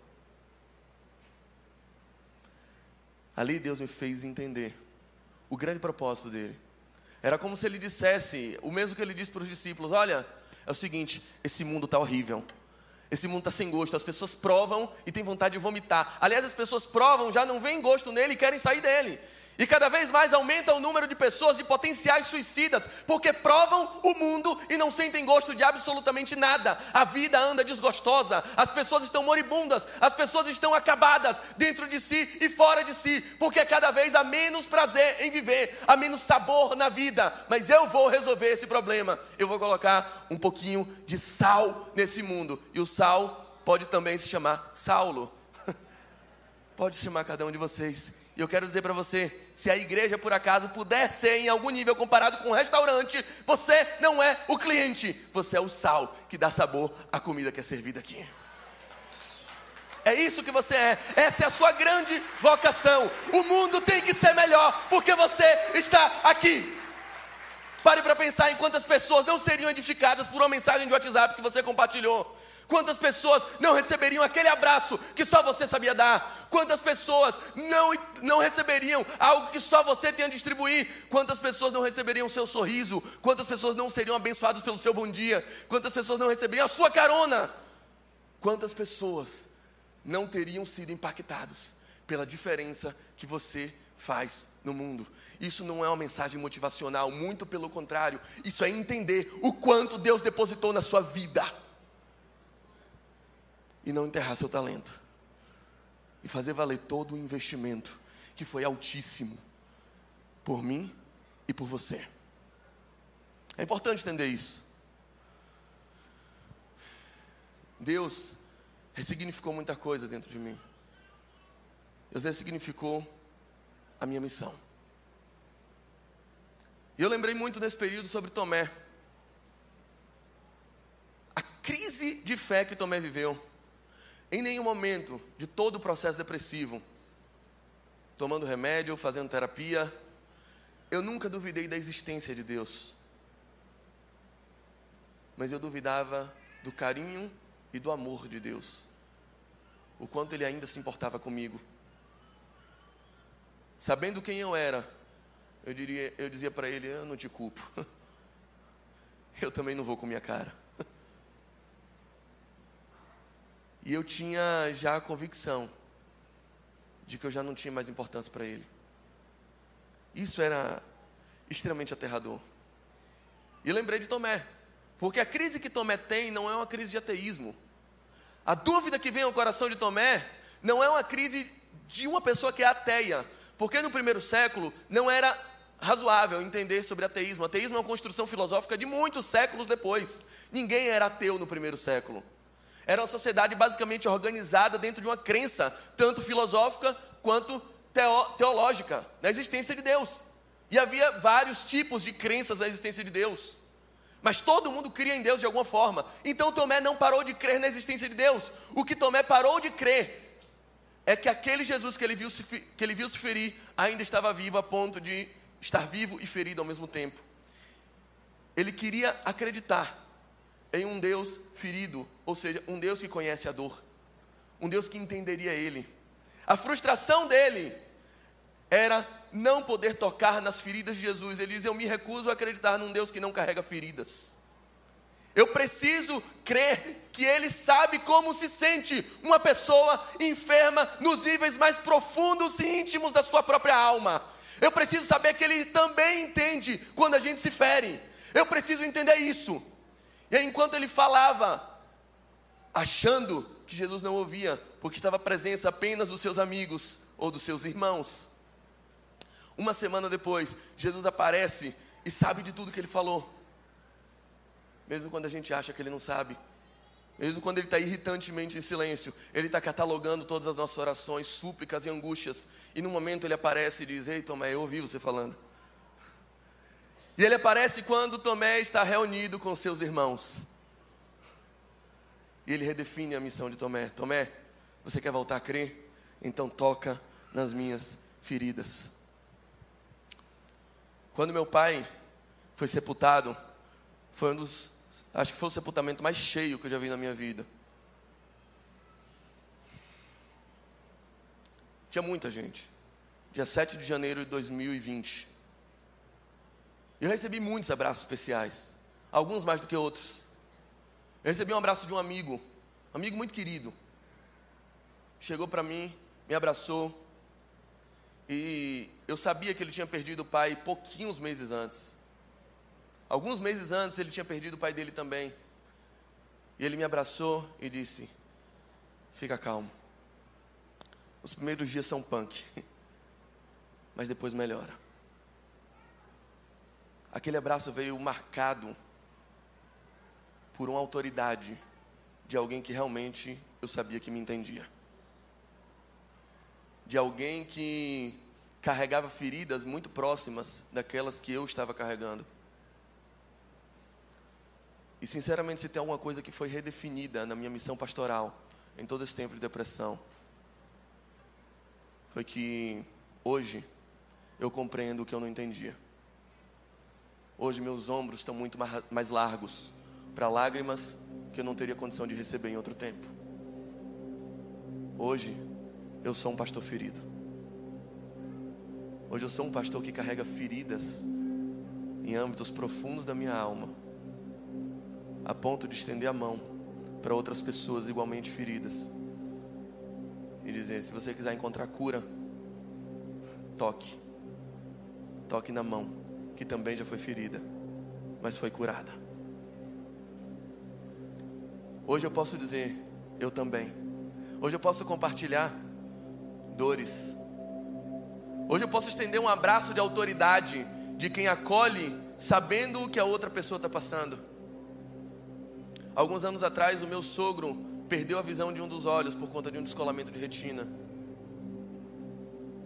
Ali Deus me fez entender o grande propósito dele. Era como se ele dissesse, o mesmo que ele disse para os discípulos: Olha, é o seguinte, esse mundo está horrível. Esse mundo está sem gosto. As pessoas provam e têm vontade de vomitar. Aliás, as pessoas provam, já não veem gosto nele e querem sair dele. E cada vez mais aumenta o número de pessoas, de potenciais suicidas, porque provam o mundo e não sentem gosto de absolutamente nada. A vida anda desgostosa, as pessoas estão moribundas, as pessoas estão acabadas dentro de si e fora de si, porque cada vez há menos prazer em viver, há menos sabor na vida. Mas eu vou resolver esse problema. Eu vou colocar um pouquinho de sal nesse mundo, e o sal pode também se chamar Saulo. pode se chamar cada um de vocês. E eu quero dizer para você: se a igreja por acaso puder ser em algum nível comparado com um restaurante, você não é o cliente, você é o sal que dá sabor à comida que é servida aqui. É isso que você é, essa é a sua grande vocação. O mundo tem que ser melhor porque você está aqui. Pare para pensar em quantas pessoas não seriam edificadas por uma mensagem de WhatsApp que você compartilhou. Quantas pessoas não receberiam aquele abraço que só você sabia dar? Quantas pessoas não, não receberiam algo que só você tem a distribuir? Quantas pessoas não receberiam o seu sorriso? Quantas pessoas não seriam abençoadas pelo seu bom dia? Quantas pessoas não receberiam a sua carona? Quantas pessoas não teriam sido impactadas pela diferença que você faz no mundo? Isso não é uma mensagem motivacional, muito pelo contrário, isso é entender o quanto Deus depositou na sua vida e não enterrar seu talento. E fazer valer todo o investimento que foi altíssimo por mim e por você. É importante entender isso. Deus ressignificou muita coisa dentro de mim. Deus ressignificou a minha missão. E eu lembrei muito nesse período sobre Tomé. A crise de fé que Tomé viveu em nenhum momento de todo o processo depressivo, tomando remédio, fazendo terapia, eu nunca duvidei da existência de Deus. Mas eu duvidava do carinho e do amor de Deus. O quanto ele ainda se importava comigo. Sabendo quem eu era, eu, diria, eu dizia para ele: Eu não te culpo. Eu também não vou com minha cara. E eu tinha já a convicção de que eu já não tinha mais importância para ele. Isso era extremamente aterrador. E lembrei de Tomé, porque a crise que Tomé tem não é uma crise de ateísmo. A dúvida que vem ao coração de Tomé não é uma crise de uma pessoa que é ateia, porque no primeiro século não era razoável entender sobre ateísmo. Ateísmo é uma construção filosófica de muitos séculos depois. Ninguém era ateu no primeiro século. Era uma sociedade basicamente organizada dentro de uma crença, tanto filosófica quanto teológica, na existência de Deus. E havia vários tipos de crenças na existência de Deus. Mas todo mundo cria em Deus de alguma forma. Então Tomé não parou de crer na existência de Deus. O que Tomé parou de crer é que aquele Jesus que ele viu se, que ele viu se ferir ainda estava vivo a ponto de estar vivo e ferido ao mesmo tempo. Ele queria acreditar em um Deus ferido, ou seja, um Deus que conhece a dor, um Deus que entenderia ele. A frustração dele era não poder tocar nas feridas de Jesus. Ele diz: Eu me recuso a acreditar num Deus que não carrega feridas. Eu preciso crer que Ele sabe como se sente uma pessoa enferma nos níveis mais profundos e íntimos da sua própria alma. Eu preciso saber que Ele também entende quando a gente se fere. Eu preciso entender isso. E aí, enquanto ele falava, achando que Jesus não ouvia, porque estava presença apenas dos seus amigos ou dos seus irmãos. Uma semana depois, Jesus aparece e sabe de tudo que ele falou. Mesmo quando a gente acha que ele não sabe. Mesmo quando ele está irritantemente em silêncio, ele está catalogando todas as nossas orações, súplicas e angústias. E no momento ele aparece e diz: Ei, Tomé, eu ouvi você falando. E ele aparece quando Tomé está reunido com seus irmãos. E ele redefine a missão de Tomé: Tomé, você quer voltar a crer? Então toca nas minhas feridas. Quando meu pai foi sepultado, foi um dos, acho que foi o sepultamento mais cheio que eu já vi na minha vida. Tinha muita gente. Dia 7 de janeiro de 2020. Eu recebi muitos abraços especiais, alguns mais do que outros. Eu recebi um abraço de um amigo, um amigo muito querido. Chegou para mim, me abraçou, e eu sabia que ele tinha perdido o pai pouquinhos meses antes. Alguns meses antes ele tinha perdido o pai dele também. E ele me abraçou e disse: Fica calmo. Os primeiros dias são punk, mas depois melhora. Aquele abraço veio marcado por uma autoridade de alguém que realmente eu sabia que me entendia de alguém que carregava feridas muito próximas daquelas que eu estava carregando. E sinceramente, se tem alguma coisa que foi redefinida na minha missão pastoral, em todo esse tempo de depressão, foi que hoje eu compreendo o que eu não entendia. Hoje meus ombros estão muito mais largos para lágrimas que eu não teria condição de receber em outro tempo. Hoje eu sou um pastor ferido. Hoje eu sou um pastor que carrega feridas em âmbitos profundos da minha alma, a ponto de estender a mão para outras pessoas igualmente feridas e dizer: se você quiser encontrar cura, toque, toque na mão, que também já foi ferida, mas foi curada. Hoje eu posso dizer: eu também. Hoje eu posso compartilhar dores. Hoje eu posso estender um abraço de autoridade de quem acolhe, sabendo o que a outra pessoa está passando. Alguns anos atrás, o meu sogro perdeu a visão de um dos olhos por conta de um descolamento de retina.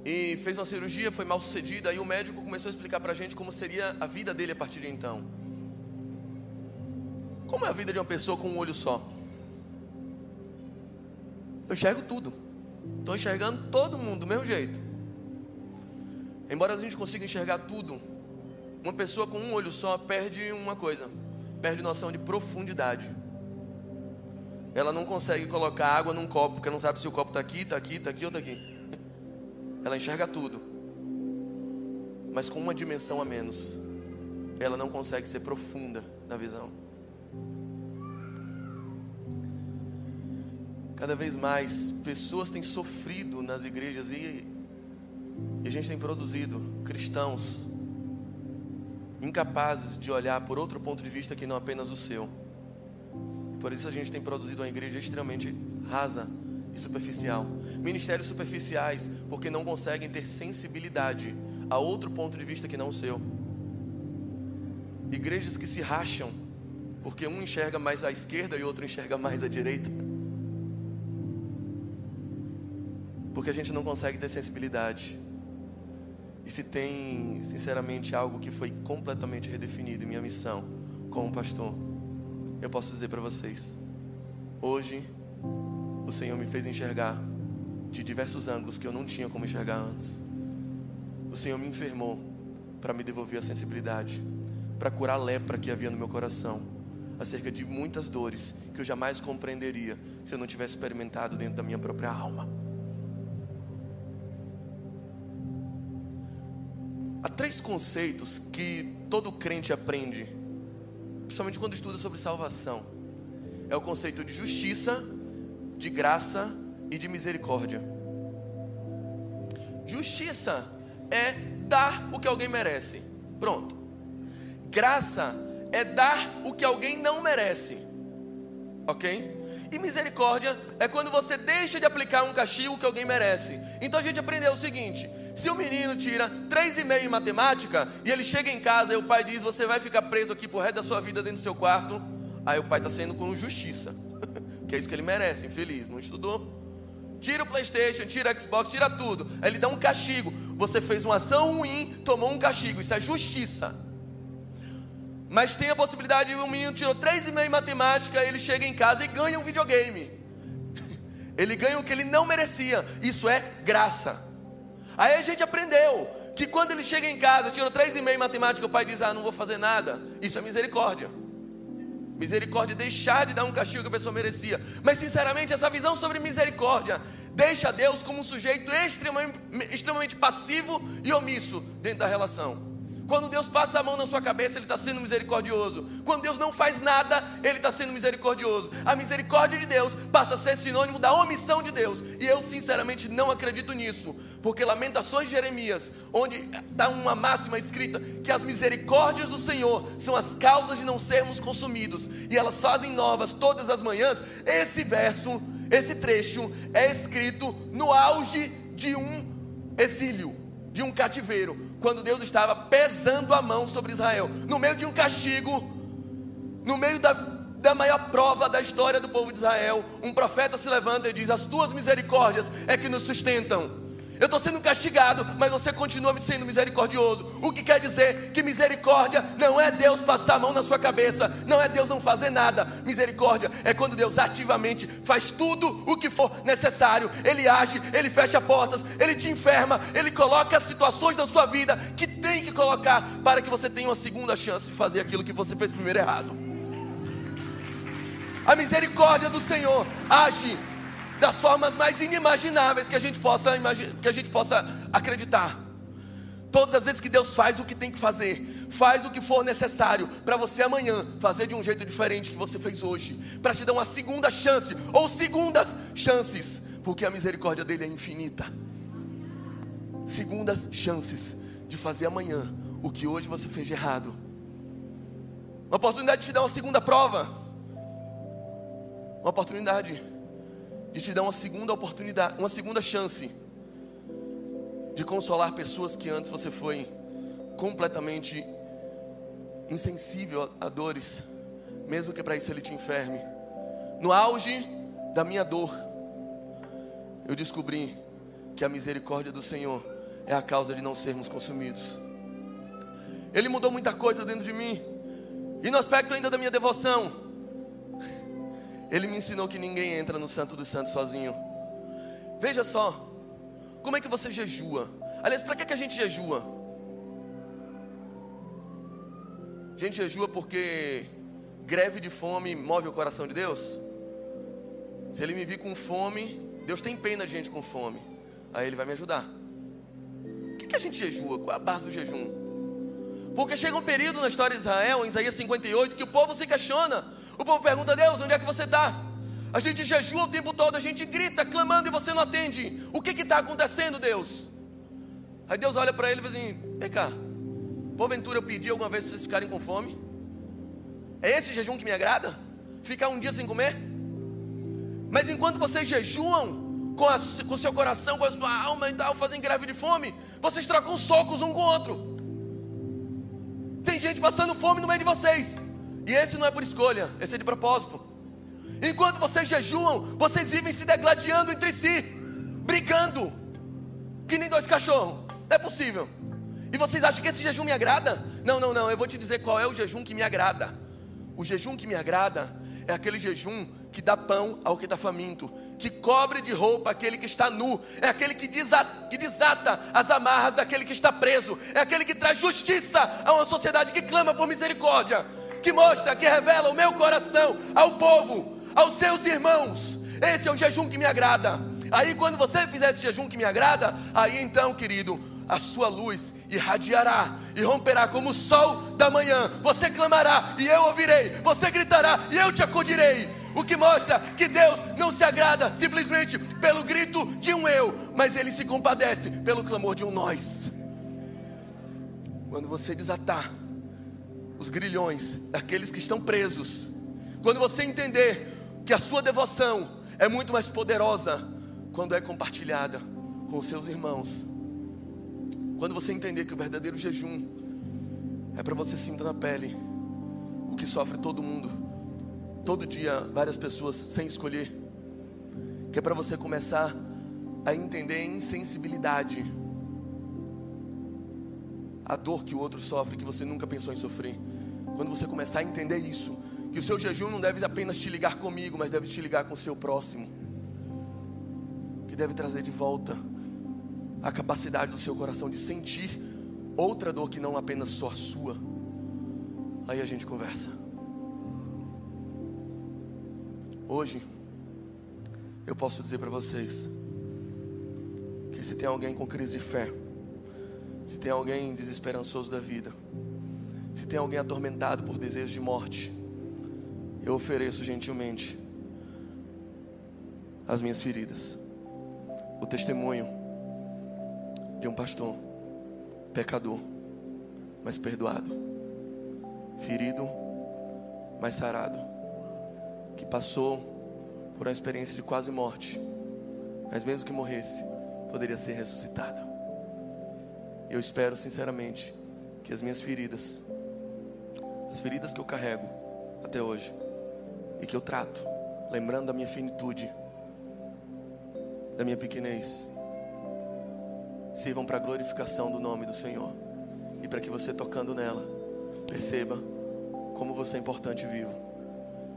E fez uma cirurgia, foi mal sucedida. Aí o médico começou a explicar para a gente como seria a vida dele a partir de então. Como é a vida de uma pessoa com um olho só? Eu enxergo tudo. Estou enxergando todo mundo do mesmo jeito. Embora a gente consiga enxergar tudo, uma pessoa com um olho só perde uma coisa: perde noção de profundidade. Ela não consegue colocar água num copo, porque não sabe se o copo está aqui, está aqui, está aqui ou está aqui. Ela enxerga tudo, mas com uma dimensão a menos. Ela não consegue ser profunda na visão. Cada vez mais pessoas têm sofrido nas igrejas e, e a gente tem produzido cristãos incapazes de olhar por outro ponto de vista que não apenas o seu. Por isso a gente tem produzido uma igreja extremamente rasa superficial. Ministérios superficiais, porque não conseguem ter sensibilidade a outro ponto de vista que não o seu. Igrejas que se racham, porque um enxerga mais à esquerda e outro enxerga mais à direita. porque a gente não consegue ter sensibilidade. E se tem, sinceramente, algo que foi completamente redefinido em minha missão, como pastor, eu posso dizer para vocês: hoje o Senhor me fez enxergar de diversos ângulos que eu não tinha como enxergar antes. O Senhor me enfermou para me devolver a sensibilidade, para curar a lepra que havia no meu coração, acerca de muitas dores que eu jamais compreenderia se eu não tivesse experimentado dentro da minha própria alma. Há três conceitos que todo crente aprende, principalmente quando estuda sobre salvação: é o conceito de justiça, de graça e de misericórdia. Justiça é dar o que alguém merece. Pronto. Graça é dar o que alguém não merece. Ok? E misericórdia é quando você deixa de aplicar um castigo que alguém merece. Então a gente aprendeu o seguinte: se o menino tira 3,5 em matemática e ele chega em casa e o pai diz: Você vai ficar preso aqui por resto da sua vida dentro do seu quarto. Aí o pai está sendo com justiça, que é isso que ele merece, infeliz, não estudou. Tira o PlayStation, tira o Xbox, tira tudo. Aí ele dá um castigo. Você fez uma ação ruim, tomou um castigo. Isso é justiça. Mas tem a possibilidade de um menino tirou 3,5 em matemática, ele chega em casa e ganha um videogame. Ele ganha o que ele não merecia. Isso é graça. Aí a gente aprendeu que quando ele chega em casa, tirou 3,5 em matemática, o pai diz: Ah, não vou fazer nada. Isso é misericórdia. Misericórdia, deixar de dar um castigo que a pessoa merecia. Mas, sinceramente, essa visão sobre misericórdia deixa Deus como um sujeito extremamente, extremamente passivo e omisso dentro da relação. Quando Deus passa a mão na sua cabeça, Ele está sendo misericordioso. Quando Deus não faz nada, Ele está sendo misericordioso. A misericórdia de Deus passa a ser sinônimo da omissão de Deus. E eu, sinceramente, não acredito nisso. Porque Lamentações de Jeremias, onde está uma máxima escrita que as misericórdias do Senhor são as causas de não sermos consumidos. E elas fazem novas todas as manhãs. Esse verso, esse trecho, é escrito no auge de um exílio, de um cativeiro quando Deus estava pesando a mão sobre Israel, no meio de um castigo, no meio da, da maior prova da história do povo de Israel, um profeta se levanta e diz: As tuas misericórdias é que nos sustentam. Eu estou sendo castigado, mas você continua me sendo misericordioso. O que quer dizer que misericórdia não é Deus passar a mão na sua cabeça, não é Deus não fazer nada. Misericórdia é quando Deus ativamente faz tudo o que for necessário. Ele age, ele fecha portas, ele te enferma, ele coloca situações na sua vida que tem que colocar para que você tenha uma segunda chance de fazer aquilo que você fez primeiro errado. A misericórdia do Senhor age das formas mais inimagináveis que a gente possa, que a gente possa acreditar. Todas as vezes que Deus faz o que tem que fazer, faz o que for necessário para você amanhã fazer de um jeito diferente que você fez hoje, para te dar uma segunda chance ou segundas chances, porque a misericórdia dele é infinita. Segundas chances de fazer amanhã o que hoje você fez de errado. Uma oportunidade de te dar uma segunda prova. Uma oportunidade de te dar uma segunda oportunidade, uma segunda chance de consolar pessoas que antes você foi completamente insensível a dores, mesmo que para isso ele te enferme. No auge da minha dor, eu descobri que a misericórdia do Senhor é a causa de não sermos consumidos. Ele mudou muita coisa dentro de mim. E no aspecto ainda da minha devoção, ele me ensinou que ninguém entra no Santo dos Santos sozinho. Veja só, como é que você jejua? Aliás, para que, que a gente jejua? A gente jejua porque greve de fome move o coração de Deus? Se ele me vir com fome, Deus tem pena de gente com fome. Aí ele vai me ajudar. O que, que a gente jejua? Qual é a base do jejum? Porque chega um período na história de Israel, em Isaías 58, que o povo se questiona: o povo pergunta a Deus: onde é que você está? A gente jejua o tempo todo, a gente grita, clamando e você não atende. O que está acontecendo, Deus? Aí Deus olha para ele e diz assim: Vem cá, porventura eu pedi alguma vez para vocês ficarem com fome? É esse jejum que me agrada? Ficar um dia sem comer? Mas enquanto vocês jejuam com, com seu coração, com a sua alma e tal, fazem greve de fome, vocês trocam socos um com o outro. Tem gente passando fome no meio de vocês. E esse não é por escolha, esse é de propósito. Enquanto vocês jejuam, vocês vivem se degladiando entre si, brigando, que nem dois cachorros. É possível. E vocês acham que esse jejum me agrada? Não, não, não. Eu vou te dizer qual é o jejum que me agrada. O jejum que me agrada é aquele jejum que dá pão ao que está faminto, que cobre de roupa aquele que está nu, é aquele que desata, que desata as amarras daquele que está preso, é aquele que traz justiça a uma sociedade que clama por misericórdia, que mostra, que revela o meu coração ao povo, aos seus irmãos. Esse é o jejum que me agrada. Aí, quando você fizer esse jejum que me agrada, aí então, querido, a sua luz irradiará e romperá como o sol da manhã. Você clamará e eu ouvirei. Você gritará e eu te acudirei. O que mostra que Deus não se agrada simplesmente pelo grito de um eu, mas Ele se compadece pelo clamor de um nós. Quando você desatar os grilhões daqueles que estão presos, quando você entender que a sua devoção é muito mais poderosa quando é compartilhada com os seus irmãos, quando você entender que o verdadeiro jejum é para você sentir na pele o que sofre todo mundo, todo dia várias pessoas sem escolher, que é para você começar a entender a insensibilidade, a dor que o outro sofre que você nunca pensou em sofrer. Quando você começar a entender isso, que o seu jejum não deve apenas te ligar comigo, mas deve te ligar com o seu próximo, que deve trazer de volta a capacidade do seu coração de sentir outra dor que não apenas só a sua. Aí a gente conversa. Hoje, eu posso dizer para vocês que se tem alguém com crise de fé, se tem alguém desesperançoso da vida, se tem alguém atormentado por desejos de morte, eu ofereço gentilmente as minhas feridas, o testemunho de um pastor, pecador, mas perdoado, ferido, mas sarado, que passou por uma experiência de quase morte, mas mesmo que morresse, poderia ser ressuscitado. Eu espero sinceramente que as minhas feridas, as feridas que eu carrego até hoje e que eu trato, lembrando da minha finitude, da minha pequenez, sirvam para a glorificação do nome do Senhor. E para que você tocando nela, perceba como você é importante e vivo.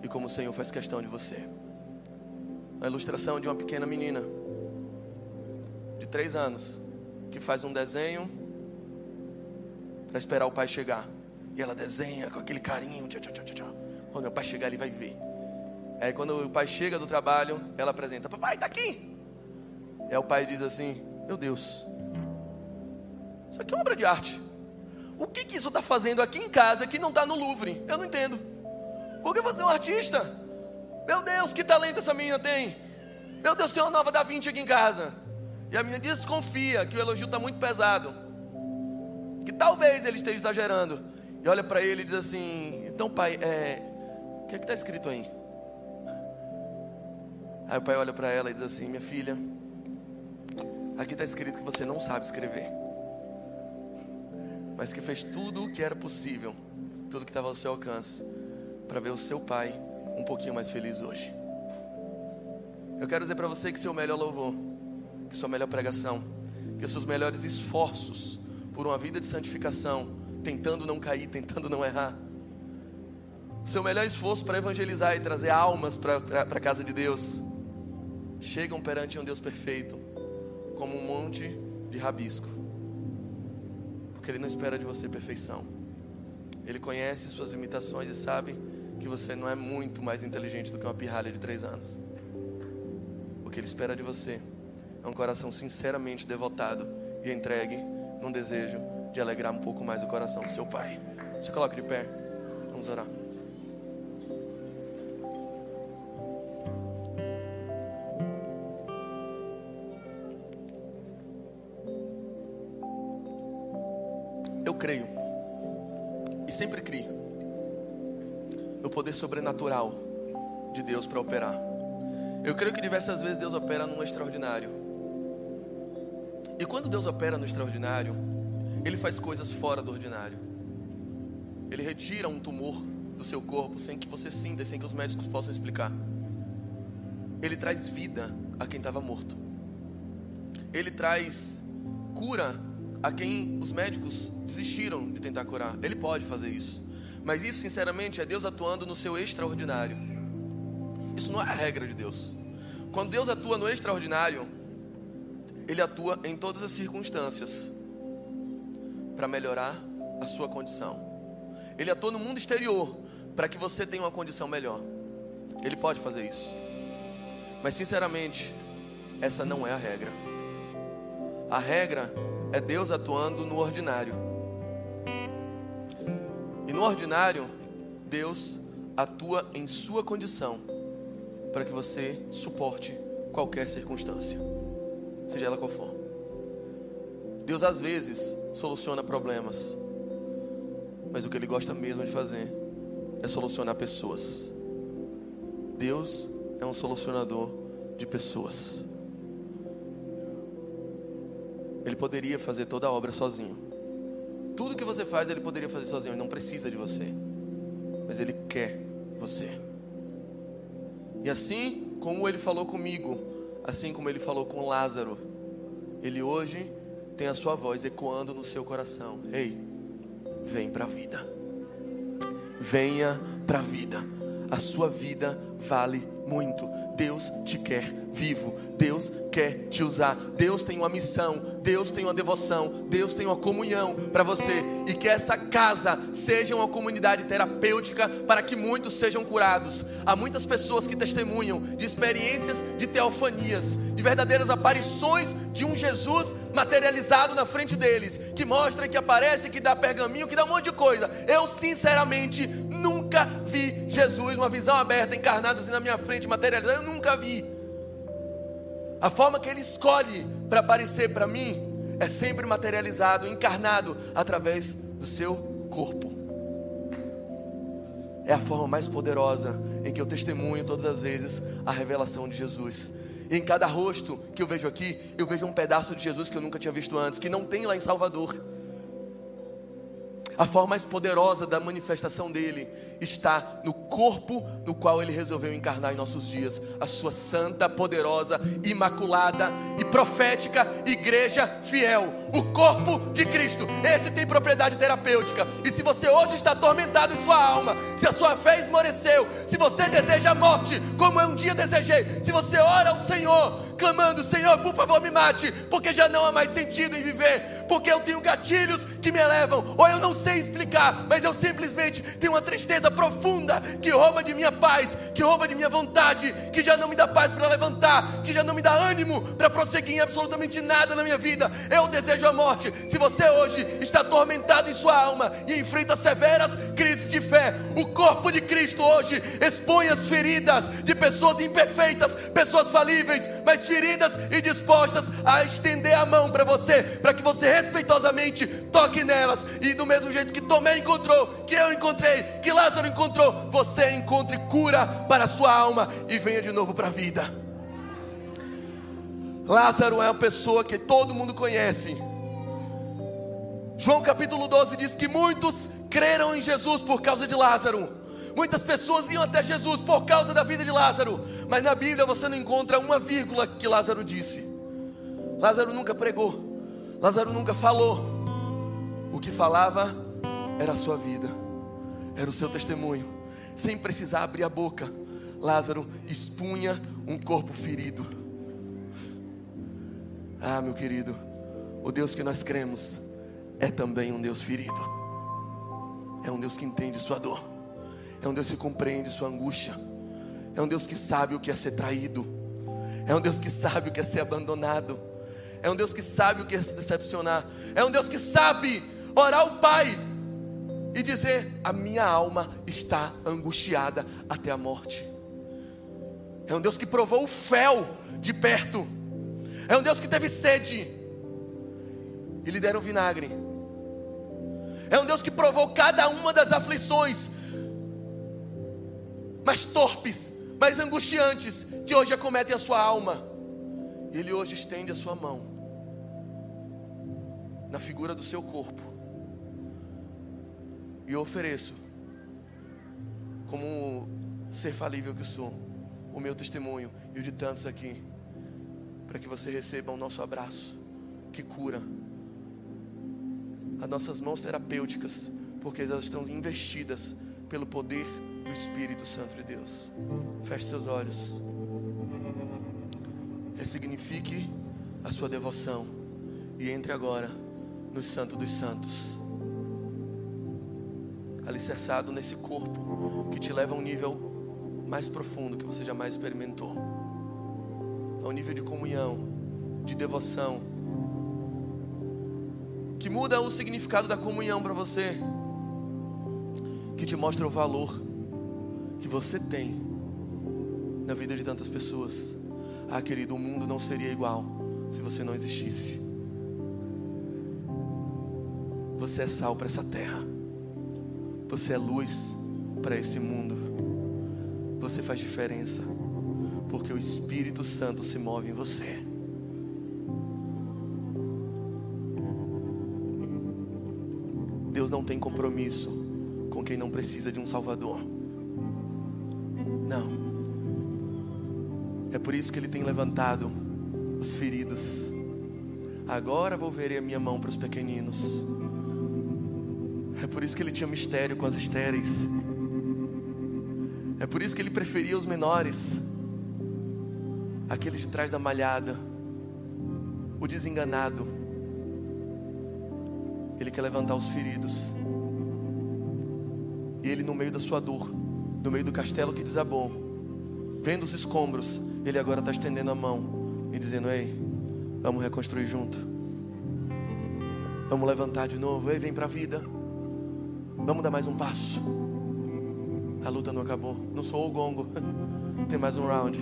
E como o Senhor faz questão de você. A ilustração de uma pequena menina de três anos que faz um desenho para esperar o pai chegar. E ela desenha com aquele carinho. Tchau, tchau, tchau, tchau. Quando o pai chegar, ele vai ver. Aí quando o pai chega do trabalho, ela apresenta: Papai, está aqui. E aí o pai diz assim: Meu Deus, isso aqui é uma obra de arte. O que, que isso está fazendo aqui em casa que não está no Louvre? Eu não entendo. Por que você é um artista? Meu Deus, que talento essa menina tem. Meu Deus, tem uma nova da Vinci aqui em casa. E a menina desconfia que o elogio está muito pesado. Que talvez ele esteja exagerando. E olha para ele e diz assim: Então, pai, é... o que é que está escrito aí? Aí o pai olha para ela e diz assim: Minha filha, aqui está escrito que você não sabe escrever mas que fez tudo o que era possível, tudo que estava ao seu alcance, para ver o seu pai um pouquinho mais feliz hoje. Eu quero dizer para você que seu melhor louvor, que sua melhor pregação, que seus melhores esforços por uma vida de santificação, tentando não cair, tentando não errar, seu melhor esforço para evangelizar e trazer almas para a casa de Deus, chegam perante um Deus perfeito, como um monte de rabisco porque Ele não espera de você perfeição. Ele conhece suas limitações e sabe que você não é muito mais inteligente do que uma pirralha de três anos. O que Ele espera de você é um coração sinceramente devotado e entregue num desejo de alegrar um pouco mais o coração do seu Pai. Se coloque de pé, vamos orar. creio, e sempre criei, no poder sobrenatural de Deus para operar. Eu creio que diversas vezes Deus opera no extraordinário. E quando Deus opera no extraordinário, Ele faz coisas fora do ordinário. Ele retira um tumor do seu corpo sem que você sinta, sem que os médicos possam explicar. Ele traz vida a quem estava morto. Ele traz cura a quem os médicos desistiram de tentar curar. Ele pode fazer isso. Mas isso, sinceramente, é Deus atuando no seu extraordinário. Isso não é a regra de Deus. Quando Deus atua no extraordinário, Ele atua em todas as circunstâncias para melhorar a sua condição. Ele atua no mundo exterior para que você tenha uma condição melhor. Ele pode fazer isso. Mas sinceramente, essa não é a regra. A regra é Deus atuando no ordinário. E no ordinário, Deus atua em sua condição para que você suporte qualquer circunstância, seja ela qual for. Deus às vezes soluciona problemas, mas o que Ele gosta mesmo de fazer é solucionar pessoas. Deus é um solucionador de pessoas. Ele poderia fazer toda a obra sozinho. Tudo que você faz, ele poderia fazer sozinho, ele não precisa de você. Mas ele quer você. E assim como ele falou comigo, assim como ele falou com Lázaro, ele hoje tem a sua voz ecoando no seu coração. Ei, vem para a vida. Venha para a vida. A sua vida vale muito. Deus te quer vivo. Deus quer te usar. Deus tem uma missão. Deus tem uma devoção. Deus tem uma comunhão para você. E que essa casa seja uma comunidade terapêutica para que muitos sejam curados. Há muitas pessoas que testemunham de experiências de teofanias, de verdadeiras aparições de um Jesus materializado na frente deles, que mostra, que aparece, que dá pergaminho, que dá um monte de coisa. Eu, sinceramente, nunca vi Jesus, uma visão aberta, encarnada assim na minha frente, materializada. Eu nunca vi. A forma que ele escolhe para aparecer para mim é sempre materializado, encarnado através do seu corpo. É a forma mais poderosa em que eu testemunho todas as vezes a revelação de Jesus. E em cada rosto que eu vejo aqui, eu vejo um pedaço de Jesus que eu nunca tinha visto antes, que não tem lá em Salvador. A forma mais poderosa da manifestação dele está no corpo no qual ele resolveu encarnar em nossos dias, a sua santa, poderosa, imaculada e profética igreja fiel, o corpo de Cristo. Esse tem propriedade terapêutica. E se você hoje está atormentado em sua alma, se a sua fé esmoreceu, se você deseja a morte, como eu um dia desejei, se você ora ao Senhor, clamando: Senhor, por favor, me mate, porque já não há mais sentido em viver, porque eu tenho gatilhos que me elevam, ou eu não sei explicar, mas eu simplesmente tenho uma tristeza profunda que rouba de minha paz, que rouba de minha vontade, que já não me dá paz para levantar, que já não me dá ânimo para prosseguir em absolutamente nada na minha vida. Eu desejo a morte. Se você hoje está atormentado em sua alma e enfrenta severas crises de fé, o corpo de Cristo hoje expõe as feridas de pessoas imperfeitas, pessoas falíveis, mas feridas e dispostas a estender a mão para você, para que você respeitosamente toque nelas e do mesmo jeito que Tomé encontrou, que eu encontrei, que Lázaro encontrou, você encontre cura para a sua alma e venha de novo para a vida. Lázaro é uma pessoa que todo mundo conhece. João capítulo 12 diz que muitos creram em Jesus por causa de Lázaro. Muitas pessoas iam até Jesus por causa da vida de Lázaro, mas na Bíblia você não encontra uma vírgula que Lázaro disse. Lázaro nunca pregou, Lázaro nunca falou. O que falava era a sua vida, era o seu testemunho, sem precisar abrir a boca. Lázaro expunha um corpo ferido. Ah, meu querido, o Deus que nós cremos é também um Deus ferido, é um Deus que entende sua dor. É um Deus que compreende sua angústia. É um Deus que sabe o que é ser traído. É um Deus que sabe o que é ser abandonado. É um Deus que sabe o que é se decepcionar. É um Deus que sabe orar ao Pai e dizer: A minha alma está angustiada até a morte. É um Deus que provou o fel de perto. É um Deus que teve sede e lhe deram vinagre. É um Deus que provou cada uma das aflições mais torpes, mais angustiantes, que hoje acometem a sua alma. Ele hoje estende a sua mão na figura do seu corpo. E eu ofereço, como ser falível que sou, o meu testemunho e o de tantos aqui, para que você receba o nosso abraço que cura. As nossas mãos terapêuticas porque elas estão investidas pelo poder do Espírito Santo de Deus. Feche seus olhos. Ressignifique a sua devoção e entre agora no Santo dos Santos. Alicerçado nesse corpo que te leva a um nível mais profundo que você jamais experimentou. A um nível de comunhão, de devoção, que muda o significado da comunhão para você, que te mostra o valor que você tem na vida de tantas pessoas. Ah, querido, o mundo não seria igual se você não existisse. Você é sal para essa terra. Você é luz para esse mundo. Você faz diferença, porque o Espírito Santo se move em você. Deus não tem compromisso com quem não precisa de um Salvador. Não. É por isso que Ele tem levantado os feridos. Agora vou ver a minha mão para os pequeninos. É por isso que Ele tinha mistério com as estéreis. É por isso que Ele preferia os menores, aquele de trás da malhada, o desenganado ele quer levantar os feridos. E ele, no meio da sua dor, no meio do castelo que desabou, vendo os escombros, ele agora está estendendo a mão e dizendo: Ei, vamos reconstruir junto. Vamos levantar de novo. Ei, vem para a vida. Vamos dar mais um passo. A luta não acabou. Não sou o gongo. Tem mais um round.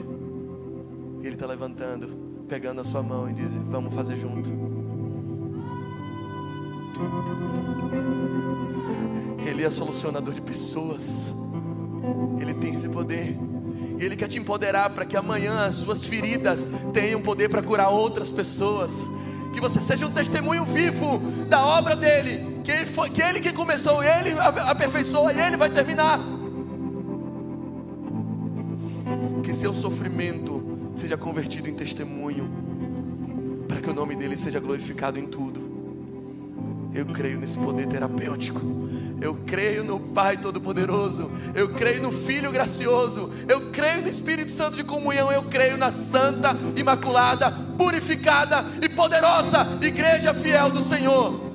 E ele está levantando, pegando a sua mão e diz: Vamos fazer junto. Ele é solucionador de pessoas. Tem esse poder. E Ele quer te empoderar para que amanhã as suas feridas tenham poder para curar outras pessoas. Que você seja um testemunho vivo da obra dele. Que ele, foi, que ele que começou, ele aperfeiçoa e ele vai terminar. Que seu sofrimento seja convertido em testemunho. Para que o nome dele seja glorificado em tudo. Eu creio nesse poder terapêutico. Eu creio no Pai Todo-Poderoso. Eu creio no Filho Gracioso. Eu creio no Espírito Santo de comunhão. Eu creio na Santa, Imaculada, Purificada e Poderosa Igreja Fiel do Senhor.